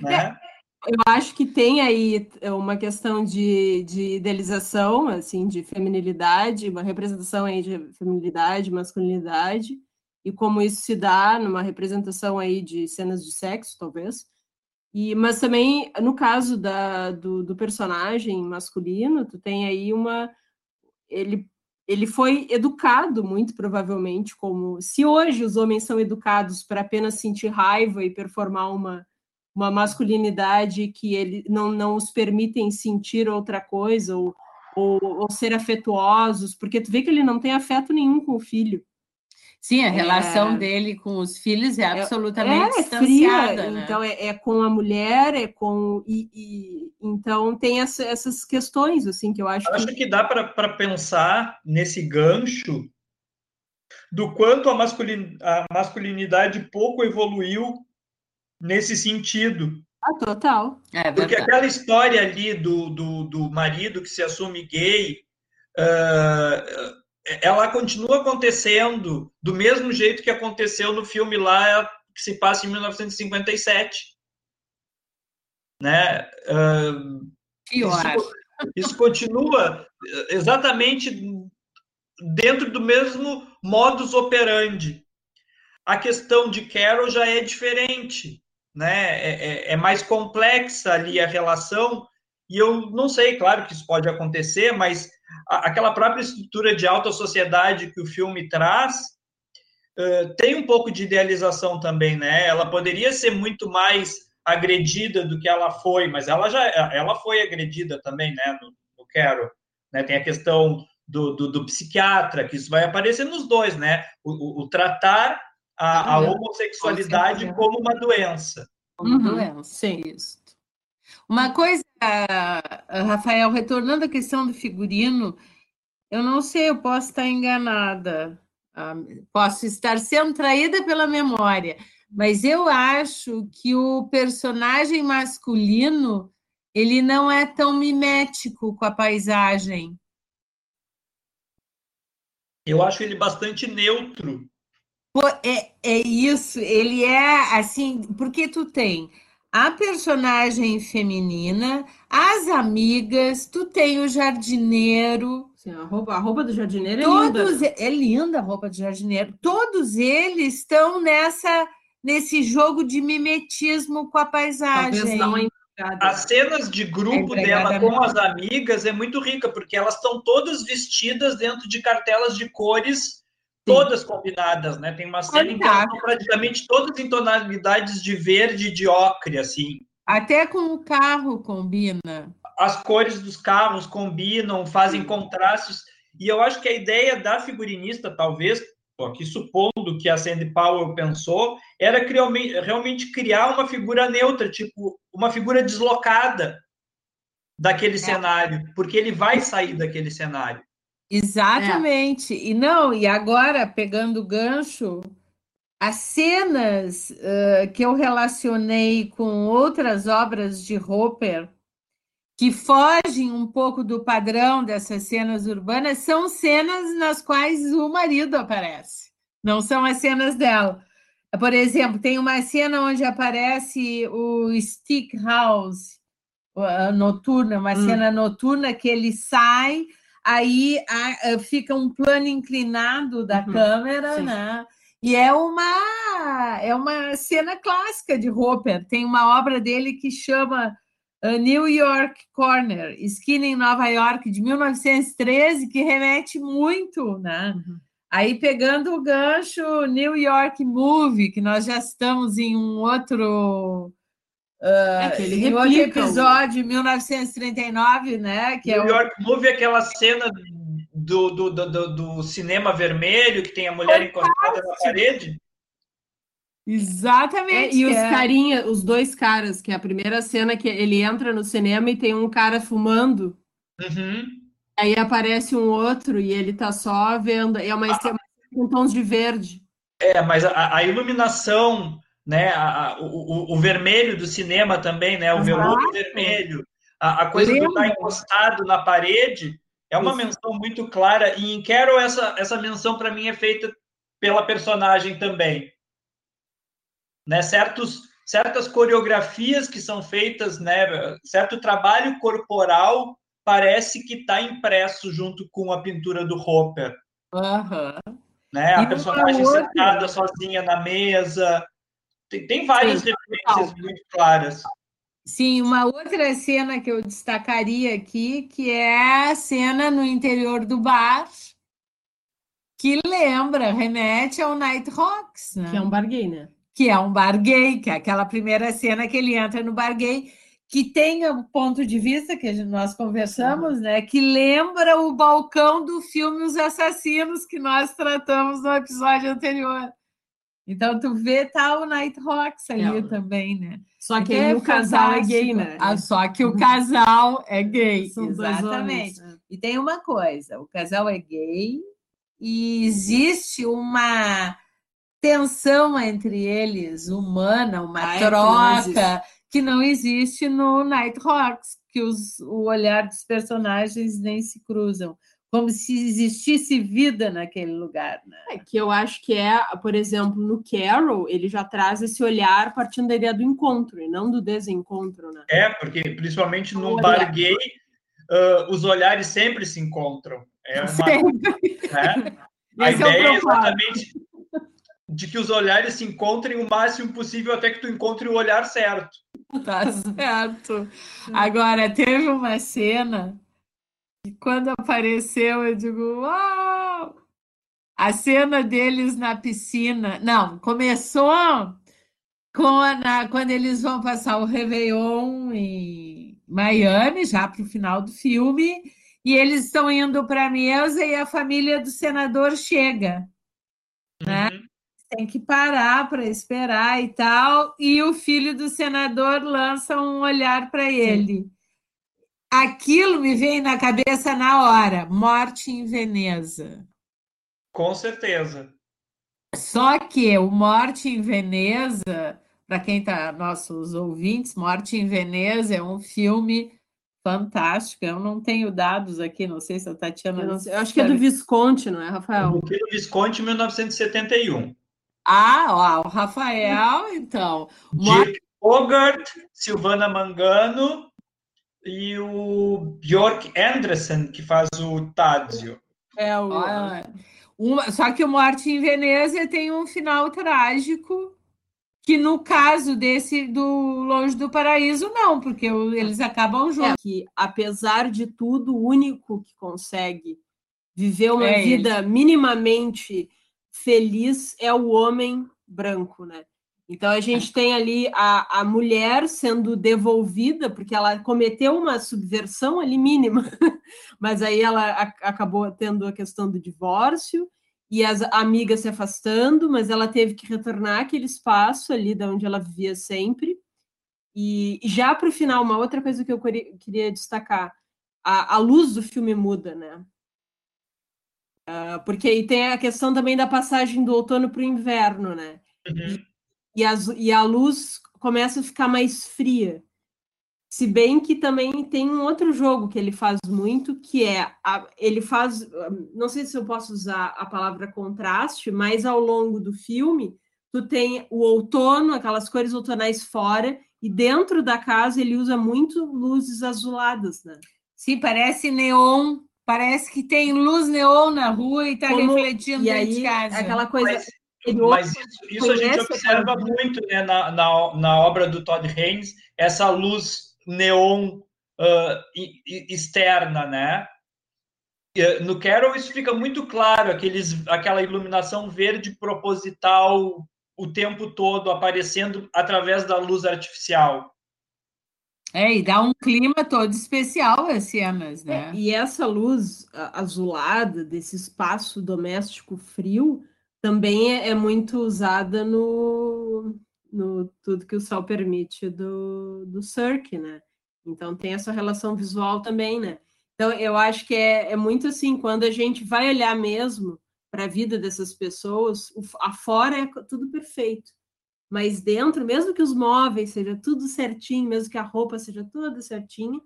Né? É. Eu acho que tem aí uma questão de, de idealização, assim, de feminilidade, uma representação aí de feminilidade, masculinidade, e como isso se dá numa representação aí de cenas de sexo, talvez. E, mas também, no caso da, do, do personagem masculino, tu tem aí uma. Ele, ele foi educado, muito provavelmente, como. Se hoje os homens são educados para apenas sentir raiva e performar uma, uma masculinidade que ele não, não os permitem sentir outra coisa, ou, ou, ou ser afetuosos, porque tu vê que ele não tem afeto nenhum com o filho. Sim, a relação é, dele com os filhos é, é absolutamente é, distanciada. Fria, né? Então, é, é, com a mulher, é com. E, e então, tem essa, essas questões, assim, que eu acho. Eu acho que, dá para pensar nesse gancho do quanto a, masculin, a masculinidade pouco evoluiu nesse sentido. Ah, total. É Porque aquela história ali do, do, do marido que se assume gay. Uh, ela continua acontecendo do mesmo jeito que aconteceu no filme lá que se passa em 1957. Né? Uh, Isso, isso continua exatamente dentro do mesmo modus operandi. A questão de Carol já é diferente, né? É, é, é mais complexa ali a relação, e eu não sei, claro que isso pode acontecer, mas aquela própria estrutura de alta sociedade que o filme traz uh, tem um pouco de idealização também, né? Ela poderia ser muito mais agredida do que ela foi, mas ela já ela foi agredida também, né? No, no Quero, né? Tem a questão do, do, do, psiquiatra, que isso vai aparecer nos dois, né? O, o, o tratar a, a homossexualidade como uma doença. Uma uhum. doença, sim. Isso. Uma coisa, Rafael, retornando à questão do figurino, eu não sei, eu posso estar enganada, posso estar sendo traída pela memória, mas eu acho que o personagem masculino ele não é tão mimético com a paisagem. Eu acho ele bastante neutro. É, é isso, ele é assim, porque tu tem a personagem feminina, as amigas, tu tem o jardineiro. Sim, a, roupa, a roupa do jardineiro é todos, linda. É linda a roupa do jardineiro. Todos eles estão nessa nesse jogo de mimetismo com a paisagem. As cenas de grupo dela com as amigas é muito rica, porque elas estão todas vestidas dentro de cartelas de cores todas combinadas, né? Tem uma cena em que são praticamente todas em tonalidades de verde e de ocre, assim. Até com o carro combina. As cores dos carros combinam, fazem contrastes. E eu acho que a ideia da figurinista, talvez, aqui supondo que a Sandy Powell pensou, era realmente criar uma figura neutra, tipo, uma figura deslocada daquele é. cenário, porque ele vai sair daquele cenário. Exatamente. É. E não, e agora, pegando o gancho, as cenas uh, que eu relacionei com outras obras de Hopper, que fogem um pouco do padrão dessas cenas urbanas, são cenas nas quais o marido aparece, não são as cenas dela. Por exemplo, tem uma cena onde aparece o Stick House, noturna, uma hum. cena noturna que ele sai aí a, fica um plano inclinado da uhum, câmera, sim. né? E é uma é uma cena clássica de Hopper. Tem uma obra dele que chama uh, New York Corner, Esquina em Nova York, de 1913, que remete muito, né? Uhum. Aí pegando o gancho New York Movie, que nós já estamos em um outro Uh, é em outro episódio, 1939, né? Que New é o... York Movie, aquela cena do, do, do, do, cinema vermelho, que tem a mulher encostada na parede. Exatamente. É, e os é. carinha, os dois caras, que é a primeira cena que ele entra no cinema e tem um cara fumando. Uhum. Aí aparece um outro e ele tá só vendo. É uma ah. com tons de verde. É, mas a, a iluminação né? A, o, o, vermelho do cinema também, né? O veludo vermelho, a, a coisa de estar encostado na parede é uma Isso. menção muito clara. E em Carol, essa, essa menção para mim é feita pela personagem também. Né? Certos, certas coreografias que são feitas, né? certo trabalho corporal parece que está impresso junto com a pintura do Hopper. Uhum. né? A personagem outra... sentada sozinha na mesa. Tem, tem várias Sim, referências muito claras. Sim, uma outra cena que eu destacaria aqui, que é a cena no interior do bar, que lembra, remete ao Night Hawks, né? Que é um bar gay, né? Que é um bar gay, que é aquela primeira cena que ele entra no bar gay, que tem o ponto de vista que nós conversamos, uhum. né? Que lembra o balcão do filme Os Assassinos que nós tratamos no episódio anterior. Então, tu vê tá o Night Hawks ali é. também, né? Só que é o casal é gay, né? Ah, só que o casal é gay, São exatamente. Homens, é. E tem uma coisa, o casal é gay e existe uma tensão entre eles, humana, uma troca que não existe no Night Hawks, que os, o olhar dos personagens nem se cruzam como se existisse vida naquele lugar. Né? É, que eu acho que é, por exemplo, no Carol, ele já traz esse olhar partindo da ideia do encontro e não do desencontro. Né? É, porque principalmente no bar gay, uh, os olhares sempre se encontram. É uma, né? A Esse ideia é, é exatamente de que os olhares se encontrem o máximo possível até que tu encontre o olhar certo. Tá certo. Agora, teve uma cena e quando apareceu, eu digo, uau! A cena deles na piscina. Não, começou com a, na, quando eles vão passar o Réveillon em Miami, já para o final do filme, e eles estão indo para a mesa e a família do senador chega. Né? Uhum. Tem que parar para esperar e tal, e o filho do senador lança um olhar para ele. Sim. Aquilo me vem na cabeça na hora: Morte em Veneza. Com certeza. Só que o Morte em Veneza, para quem está, nossos ouvintes, Morte em Veneza é um filme fantástico. Eu não tenho dados aqui, não sei se a Tatiana. Eu, eu acho que é do Visconti, não é, Rafael? O do Visconti, 1971. Ah, ó, o Rafael, então. Dirk Bogart, Silvana Mangano e o Bjork Andresen, que faz o Tadzio. É, o... uma, só que o Morte em Veneza tem um final trágico, que no caso desse do Longe do Paraíso, não, porque eles acabam juntos. É, que, apesar de tudo, o único que consegue viver uma é vida ele. minimamente feliz é o homem branco, né? Então a gente tem ali a, a mulher sendo devolvida, porque ela cometeu uma subversão ali mínima, mas aí ela a, acabou tendo a questão do divórcio e as amigas se afastando, mas ela teve que retornar aquele espaço ali de onde ela vivia sempre. E, e já para o final, uma outra coisa que eu queria destacar, a, a luz do filme muda, né? Uh, porque aí tem a questão também da passagem do outono para o inverno, né? Uhum e, as, e a luz começa a ficar mais fria. Se bem que também tem um outro jogo que ele faz muito, que é a, ele faz, não sei se eu posso usar a palavra contraste, mas ao longo do filme tu tem o outono, aquelas cores outonais fora, e dentro da casa ele usa muito luzes azuladas, né? Sim, parece neon, parece que tem luz neon na rua e está refletindo e aí, casa. Aquela coisa, mas mas isso, isso a gente observa muito né, na, na, na, obra do Todd Haynes, essa luz neon uh, externa, né? No Carol isso fica muito claro, aqueles, aquela iluminação verde proposital o tempo todo aparecendo através da luz artificial. É, e dá um clima todo especial as cenas, né? É, e essa luz azulada desse espaço doméstico frio também é, é, muito usada no, no tudo que o sol permite do, do Cirque, né? Então tem essa relação visual também, né? Então eu acho que é, é muito assim, quando a gente vai olhar mesmo para a vida dessas pessoas, o, afora é tudo perfeito. Mas dentro, mesmo que os móveis seja tudo certinho, mesmo que a roupa seja toda certinha,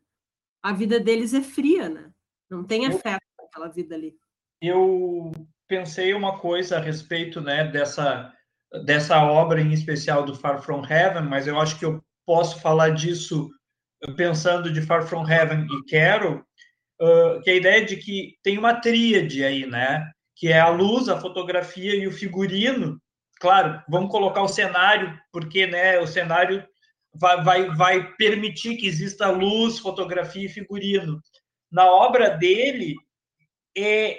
a vida deles é fria, né? Não tem afeto naquela vida ali. Eu pensei uma coisa a respeito né, dessa, dessa obra em especial do Far From Heaven, mas eu acho que eu posso falar disso pensando de Far From Heaven e Carol, uh, que é a ideia de que tem uma tríade aí, né? que é a luz, a fotografia e o figurino. Claro, vamos colocar o cenário, porque né, o cenário vai, vai, vai permitir que exista luz, fotografia e figurino. Na obra dele, é,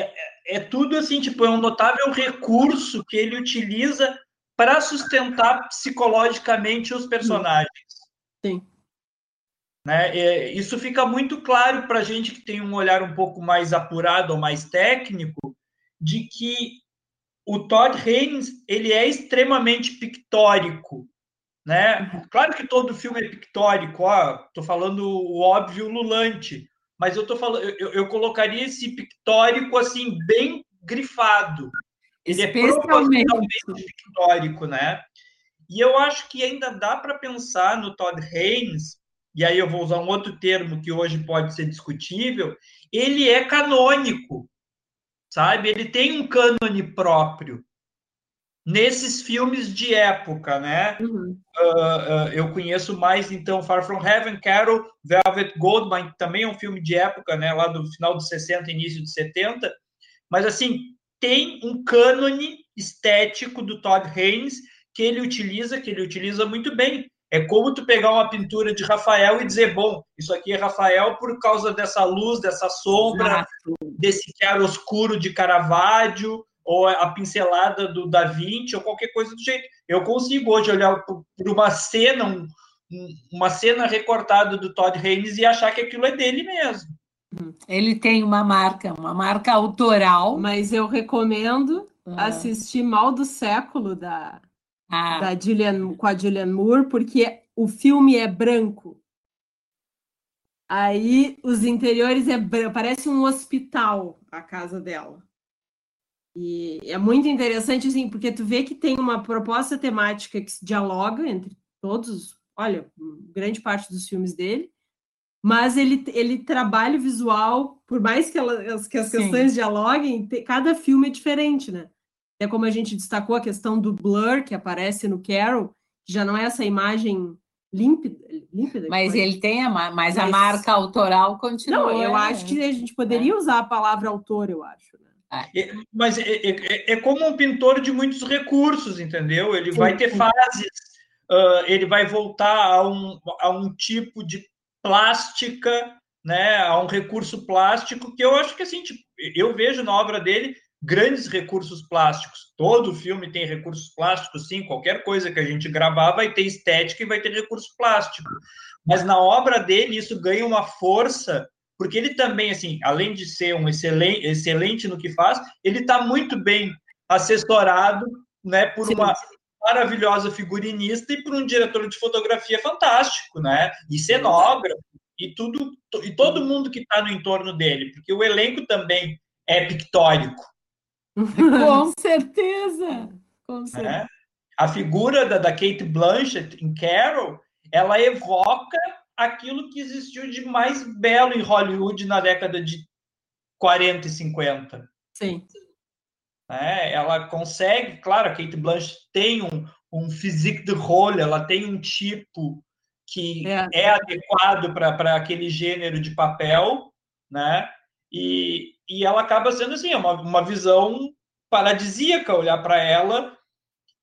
é, é tudo assim, tipo, é um notável recurso que ele utiliza para sustentar psicologicamente os personagens. Sim. Né? É, isso fica muito claro para a gente que tem um olhar um pouco mais apurado ou mais técnico, de que o Todd Haynes ele é extremamente pictórico. Né? Uhum. Claro que todo filme é pictórico, estou falando o óbvio lulante, mas eu tô falando, eu, eu colocaria esse pictórico assim bem grifado. Ele é propositalmente pictórico, né? E eu acho que ainda dá para pensar no Todd Haynes, e aí eu vou usar um outro termo que hoje pode ser discutível, ele é canônico, sabe? Ele tem um cânone próprio nesses filmes de época, né? Uhum. Uh, uh, eu conheço mais, então, Far From Heaven, Carol, Velvet Goldmine, também é um filme de época, né? Lá do final dos 60, início dos 70. Mas, assim, tem um cânone estético do Todd Haynes que ele utiliza, que ele utiliza muito bem. É como tu pegar uma pintura de Rafael e dizer, bom, isso aqui é Rafael por causa dessa luz, dessa sombra, Exato. desse chiaroscuro de Caravaggio, ou a pincelada do Da Vinci, ou qualquer coisa do jeito. Eu consigo hoje olhar para uma cena, um, uma cena recortada do Todd Haynes e achar que aquilo é dele mesmo. Ele tem uma marca, uma marca autoral. Mas eu recomendo ah. assistir Mal do Século da, ah. da Julian, com a Julianne Moore, porque o filme é branco. Aí os interiores é branco, parece um hospital a casa dela. E é muito interessante, assim, porque tu vê que tem uma proposta temática que se dialoga entre todos, olha, grande parte dos filmes dele, mas ele, ele trabalha o visual, por mais que, ela, que as questões Sim. dialoguem, cada filme é diferente, né? É como a gente destacou a questão do blur que aparece no Carol, que já não é essa imagem límpida. límpida mas ele tem a, mas, mas a marca autoral continua. Não, eu acho que a gente poderia é. usar a palavra autor, eu acho. É, mas é, é, é, como um pintor de muitos recursos, entendeu? Ele sim, vai ter sim. fases, uh, ele vai voltar a um, a um tipo de plástica, né, a um recurso plástico que eu acho que assim, tipo, eu vejo na obra dele grandes recursos plásticos. Todo filme tem recursos plásticos, sim. Qualquer coisa que a gente gravar vai ter estética e vai ter recurso plástico. Mas na obra dele isso ganha uma força porque ele também, assim, além de ser um excelente, excelente no que faz, ele está muito bem assessorado, né, por Sim. uma maravilhosa figurinista e por um diretor de fotografia fantástico, né, e cenógrafo e tudo e todo mundo que está no entorno dele, porque o elenco também é pictórico. Com certeza, com né? certeza. É? A figura da, da Kate Blanchett em Carol, ela evoca aquilo que existiu de mais belo em Hollywood na década de 40 e 50. Sim. É, ela consegue, claro, a Kate Blanchett tem um, um physique de role, ela tem um tipo que é, é adequado para aquele gênero de papel, né? E, e ela acaba sendo assim, uma, uma visão paradisíaca olhar para ela.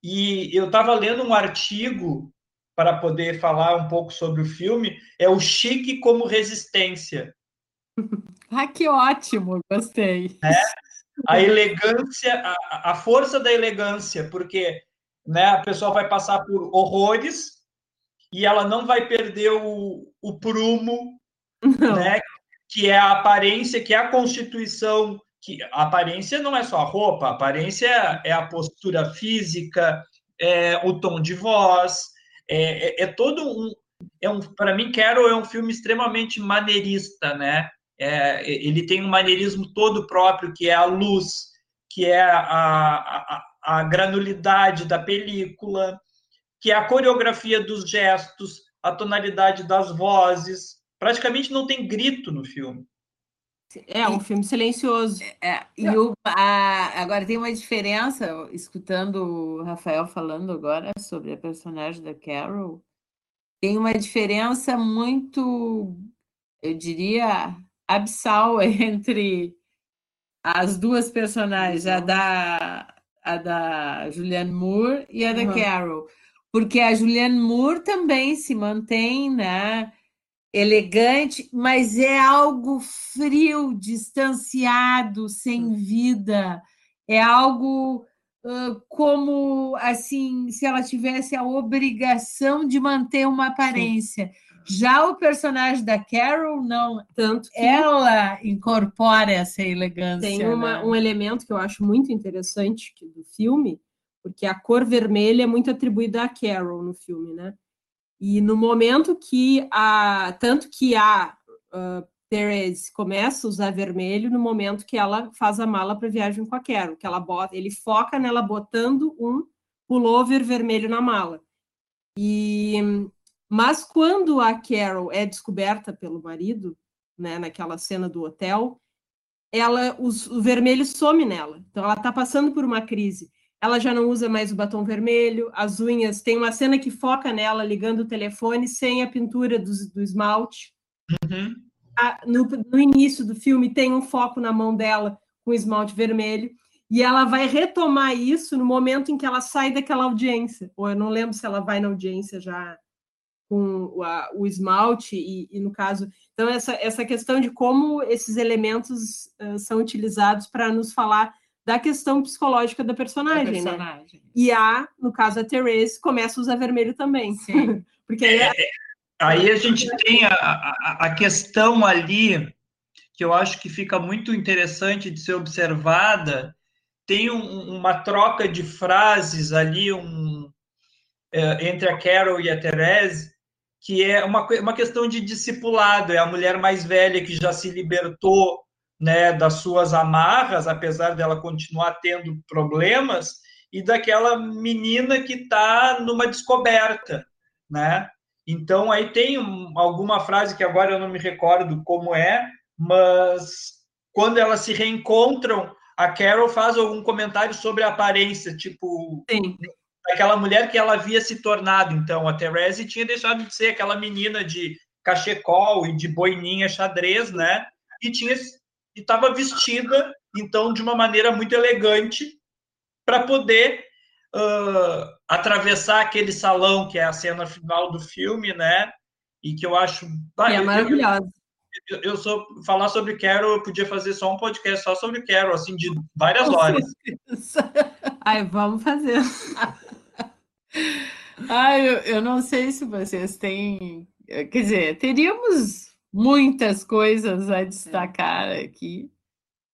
E eu estava lendo um artigo para poder falar um pouco sobre o filme é o chique como resistência. Ah, que ótimo, gostei. É, a elegância, a, a, força da elegância, porque né, a pessoa vai passar por horrores e ela não vai perder o, o prumo, né, que é a aparência, que é a constituição, que a aparência não é só a roupa, a aparência é a postura física, é o tom de voz, é, é, é todo um, é um para mim Carol é um filme extremamente maneirista, né? É, ele tem um maneirismo todo próprio que é a luz, que é a, a, a granulidade da película, que é a coreografia dos gestos, a tonalidade das vozes. Praticamente não tem grito no filme. É um filme silencioso. É, e o, a, agora tem uma diferença, escutando o Rafael falando agora sobre a personagem da Carol, tem uma diferença muito, eu diria, abissal entre as duas personagens, a da, a da Julianne Moore e a da uhum. Carol. Porque a Julianne Moore também se mantém, né? Elegante, mas é algo frio, distanciado, sem vida. É algo uh, como assim, se ela tivesse a obrigação de manter uma aparência. Sim já o personagem da Carol, não. Tanto que ela incorpora essa elegância. Tem uma, né? um elemento que eu acho muito interessante do filme, porque a cor vermelha é muito atribuída a Carol no filme, né? E no momento que a. Tanto que a uh, Therese começa a usar vermelho, no momento que ela faz a mala para viagem com a Carol, que ela bota, ele foca nela botando um pullover vermelho na mala. E mas quando a Carol é descoberta pelo marido, né, naquela cena do hotel, ela os, o vermelho some nela. Então ela está passando por uma crise. Ela já não usa mais o batom vermelho, as unhas. Tem uma cena que foca nela ligando o telefone sem a pintura do, do esmalte. Uhum. A, no, no início do filme tem um foco na mão dela com esmalte vermelho. E ela vai retomar isso no momento em que ela sai daquela audiência. Ou eu não lembro se ela vai na audiência já com o, a, o esmalte e, e, no caso então essa, essa questão de como esses elementos uh, são utilizados para nos falar da questão psicológica da personagem, da personagem. Né? E a no caso a Therese começa a usar vermelho também Sim. porque aí, é, aí a gente tem a, a, a questão ali que eu acho que fica muito interessante de ser observada tem um, uma troca de frases ali um, é, entre a Carol e a Therese que é uma, uma questão de discipulado, é a mulher mais velha que já se libertou né, das suas amarras, apesar dela continuar tendo problemas, e daquela menina que está numa descoberta, né? Então aí tem um, alguma frase que agora eu não me recordo como é, mas quando elas se reencontram, a Carol faz algum comentário sobre a aparência, tipo, Sim daquela mulher que ela havia se tornado. Então, a Therese tinha deixado de ser aquela menina de cachecol e de boininha xadrez, né? E tinha estava vestida então de uma maneira muito elegante para poder uh, atravessar aquele salão que é a cena final do filme, né? E que eu acho é maravilhosa. Eu, eu, sou falar sobre Carol, eu podia fazer só um podcast só sobre Carol, assim de várias horas. Ai, vamos fazer. Ah, eu, eu não sei se vocês têm. Quer dizer, teríamos muitas coisas a destacar aqui.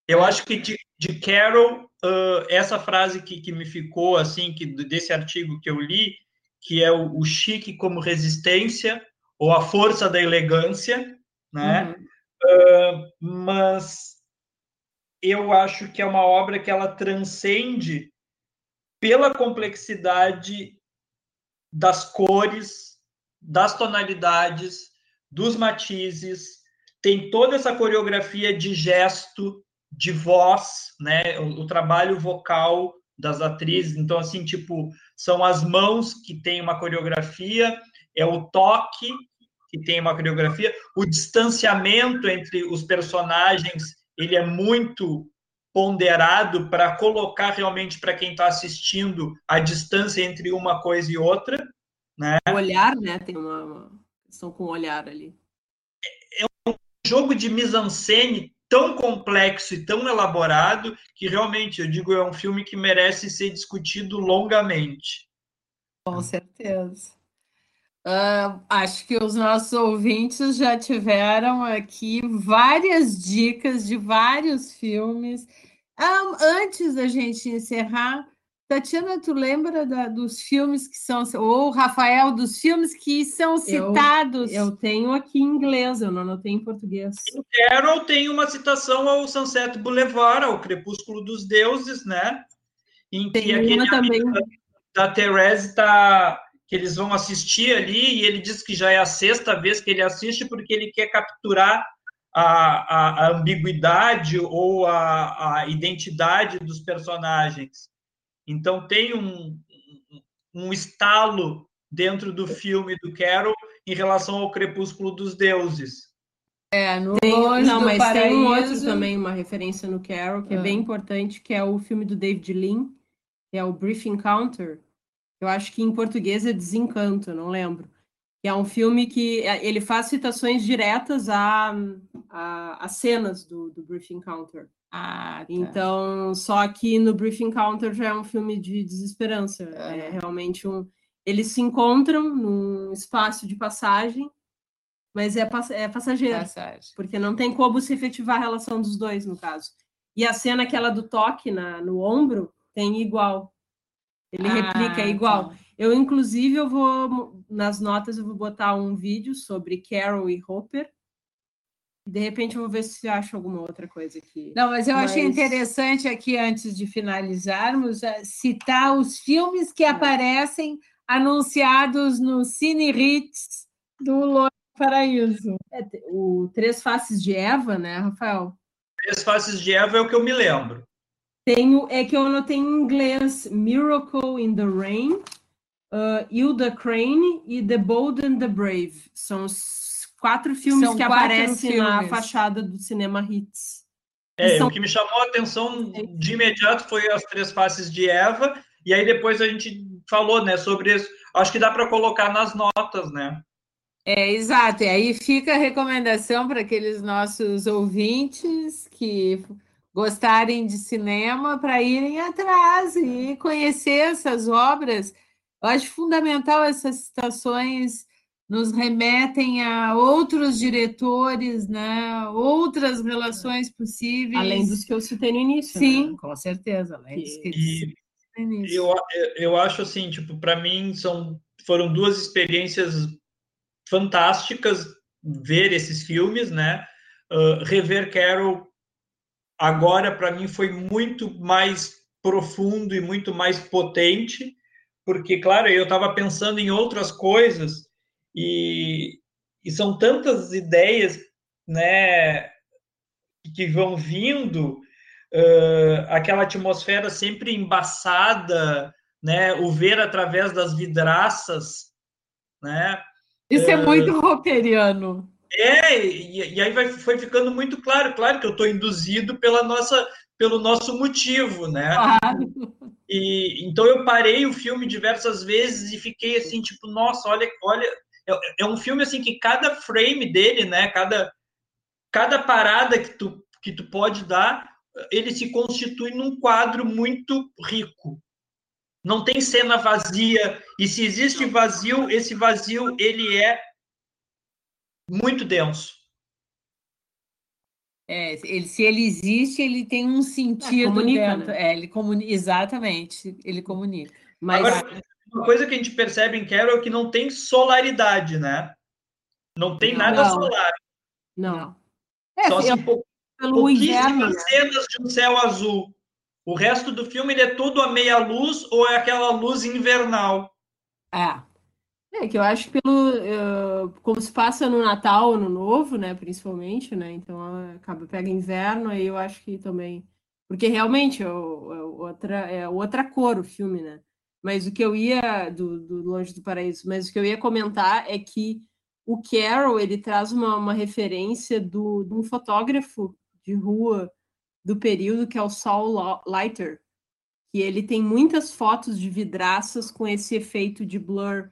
Eu acho que de, de Carol, uh, essa frase que, que me ficou, assim, que desse artigo que eu li, que é o, o chique como resistência, ou a força da elegância, né? Uhum. Uh, mas eu acho que é uma obra que ela transcende pela complexidade das cores, das tonalidades, dos matizes, tem toda essa coreografia de gesto, de voz, né? O, o, trabalho vocal das atrizes. Então, assim, tipo, são as mãos que tem uma coreografia, é o toque que tem uma coreografia, o distanciamento entre os personagens, ele é muito ponderado para colocar realmente para quem está assistindo a distância entre uma coisa e outra. Né? O olhar, né? Tem uma, uma questão com o olhar ali. É um jogo de mise-en-scène tão complexo e tão elaborado que realmente, eu digo, é um filme que merece ser discutido longamente. Com certeza. Uh, acho que os nossos ouvintes já tiveram aqui várias dicas de vários filmes ah, antes da gente encerrar, Tatiana, tu lembra da, dos filmes que são, ou Rafael, dos filmes que são citados? Eu, eu tenho aqui em inglês, eu não anotei em português. O Carol tem uma citação ao Sunset Boulevard, ao Crepúsculo dos Deuses, né? Em que tem aquele também. da Therese tá que eles vão assistir ali e ele diz que já é a sexta vez que ele assiste porque ele quer capturar a, a, a ambiguidade ou a, a, identidade dos personagens. Então, tem um, um estalo dentro do filme do Carol em relação ao Crepúsculo dos Deuses. É, no Tem, Longe não, mas Paraíso. tem um outro também, uma referência no Carol, que é Ah. bem importante, que é o filme do David Lean, que é o Brief Encounter. Eu acho que em português é Desencanto, não lembro. Que é um filme que é, ele faz citações diretas a, a, a cenas do, do Brief Encounter. Ah, tá. Então, só que no Brief Encounter já é um filme de desesperança. É realmente um. Eles se encontram num espaço de passagem, mas é, pass- é passageiro Passagem. porque não tem como se efetivar a relação dos dois, no caso. E a cena aquela do toque na, no ombro tem igual. Ele replica Ah, igual. tá. Eu, inclusive, eu vou, nas notas, eu vou botar um vídeo sobre Carol e Hopper. De repente, eu vou ver se acho alguma outra coisa aqui. Não, mas eu achei Mas- interessante aqui, antes de finalizarmos, eh, citar os filmes É. que aparecem anunciados no Cine Hits do do Paraíso. É, o Três Faces de Eva, né, Rafael? Três Faces de Eva é o que eu me lembro. Tenho, é que eu anotei em inglês Miracle in the Rain, uh, Hilda Crane e The Bold and the Brave. São os quatro filmes São que quatro aparecem na filmes. fachada do cinema Hits. É, São- o que me chamou a atenção de imediato foi as três faces de Eva, e aí depois a gente falou, né, sobre isso. Acho que dá para colocar nas notas, né? É, exato. E aí fica a recomendação para aqueles nossos ouvintes que gostarem de cinema para irem atrás e conhecer essas obras. Eu acho fundamental essas citações nos remetem a outros diretores, né? Outras relações possíveis. Além dos que eu citei no início. Sim, né? com certeza. Além dos que E citei no início. eu, eu acho assim, tipo, para mim são foram duas experiências fantásticas ver esses filmes, né? Uh, rever Carol agora para mim foi muito mais profundo e muito mais potente, porque claro, eu estava pensando em outras coisas e, e são tantas ideias, né, que vão vindo, uh, aquela atmosfera sempre embaçada, né, o ver através das vidraças, né? Isso é muito roteiriano. É, e, e aí vai, foi ficando muito claro, claro que eu estou induzido pela nossa, pelo nosso motivo, né? Claro. E então eu parei o filme diversas vezes e fiquei assim, tipo, nossa, olha, olha, é, é um filme assim que cada frame dele, né, cada cada parada que tu que tu pode dar, ele se constitui num quadro muito rico. Não tem cena vazia, e se existe vazio, esse vazio ele é muito denso. É, ele, se ele existe, ele tem um sentido comunica, né? É, ele comunica, exatamente, ele comunica. Mas Agora, uma coisa que a gente percebe em Carol é que não tem solaridade, né? Não tem Não, nada não. solar. não. É, Só eu- assim, pou- Pelo inverno, pouquíssimas né? cenas de um céu azul. O resto do filme ele é todo a meia luz ou é aquela luz invernal. é, É que eu acho que pelo eh, como se passa no Natal, no Novo, né, principalmente, né? Então ah, acaba pega inverno aí eu acho que também, porque realmente é, o- é outra é outra cor o filme, né? Mas o que eu ia do, do Longe do Paraíso, mas o que eu ia comentar é que o Carol ele traz uma, uma referência do, de um fotógrafo de rua do período que é o Saul Leiter, que ele tem muitas fotos de vidraças com esse efeito de blur.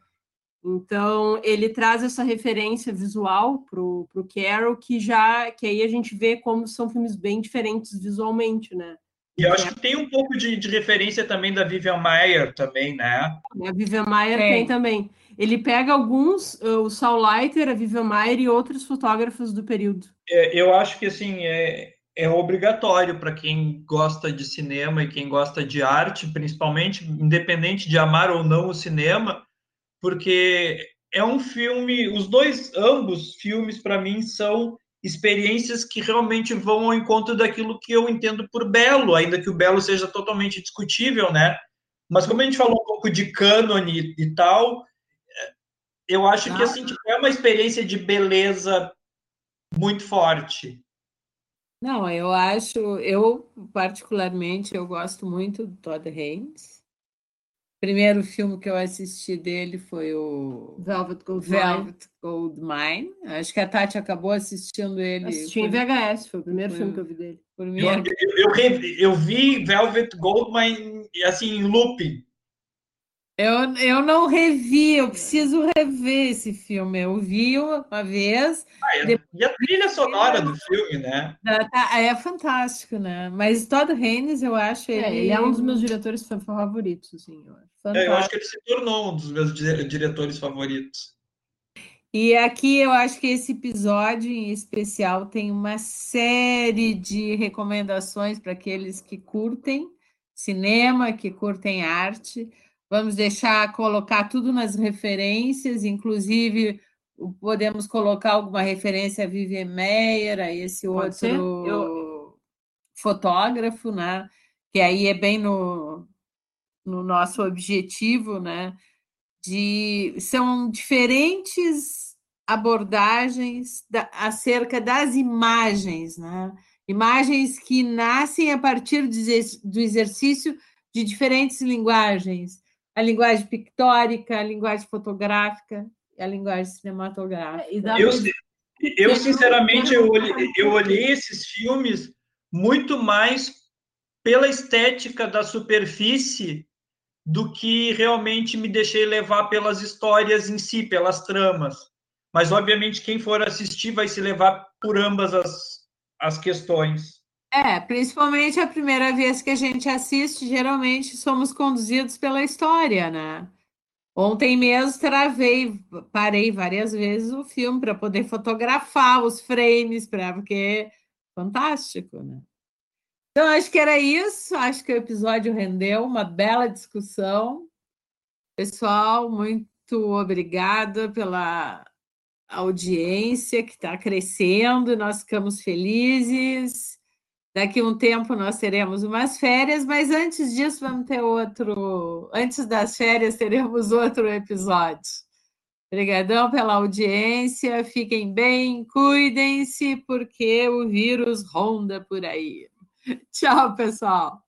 Então, ele traz essa referência visual pro, pro Carol, que já que aí a gente vê como são filmes bem diferentes visualmente, né? E eu acho que tem um pouco de, de referência também da Vivian Mayer também, né? A Vivian Maier Tem. tem também. Ele pega alguns, uh, o Saul Leiter, a Vivian Maier e outros fotógrafos do período. É, eu acho que assim é, é obrigatório para quem gosta de cinema e quem gosta de arte, principalmente, independente de amar ou não o cinema, porque é um filme, os dois, ambos filmes para mim são experiências que realmente vão ao encontro daquilo que eu entendo por belo, ainda que o belo seja totalmente discutível, né? Mas como a gente falou um pouco de cânone e tal, eu acho que assim tipo, é uma experiência de beleza muito forte. Não, eu acho, eu particularmente, eu gosto muito do Todd Haynes, primeiro filme que eu assisti dele foi o Velvet Gold Velvet Gold Mine. Acho que a Tati acabou assistindo ele. Assisti em VHS, foi o primeiro foi, filme que eu vi dele. Por mim, eu, eu, eu, eu, vi Velvet Goldmine assim em looping. Eu, eu não revi, eu preciso rever esse filme. Eu vi uma vez. Ah, é, depois... E a trilha sonora do filme, né? Tá, é fantástico, né? Mas Todd Haynes, eu acho ele. É, ele é um dos meus diretores favoritos, assim. Eu acho. É, eu acho que ele se tornou um dos meus diretores favoritos. E aqui eu acho que esse episódio em especial tem uma série de recomendações para aqueles que curtem cinema, que curtem arte. Vamos deixar colocar tudo nas referências, inclusive podemos colocar alguma referência a Vivian Meyer, a esse Pode outro eu... fotógrafo, né? Que aí é bem no, no nosso objetivo, né? De, são diferentes abordagens da, acerca das imagens, né? imagens que nascem a partir do exercício de diferentes linguagens, a linguagem pictórica, a linguagem fotográfica a linguagem cinematográfica. Eu, eu sinceramente, eu olhei, eu olhei esses filmes muito mais pela estética da superfície do que realmente me deixei levar pelas histórias em si, pelas tramas mas obviamente quem for assistir vai se levar por ambas as, as questões. É, principalmente a primeira vez que a gente assiste, geralmente somos conduzidos pela história, né? Ontem mesmo travei, parei várias vezes o filme para poder fotografar os frames, pra, porque é fantástico, né? Então, acho que era isso. Acho que o episódio rendeu uma bela discussão. Pessoal, muito obrigada pela audiência que está crescendo, nós ficamos felizes. Daqui um tempo nós teremos umas férias, mas antes disso vamos ter outro. Antes das férias teremos outro episódio. Obrigadão pela audiência, fiquem bem, cuidem-se, porque o vírus ronda por aí. Tchau, pessoal.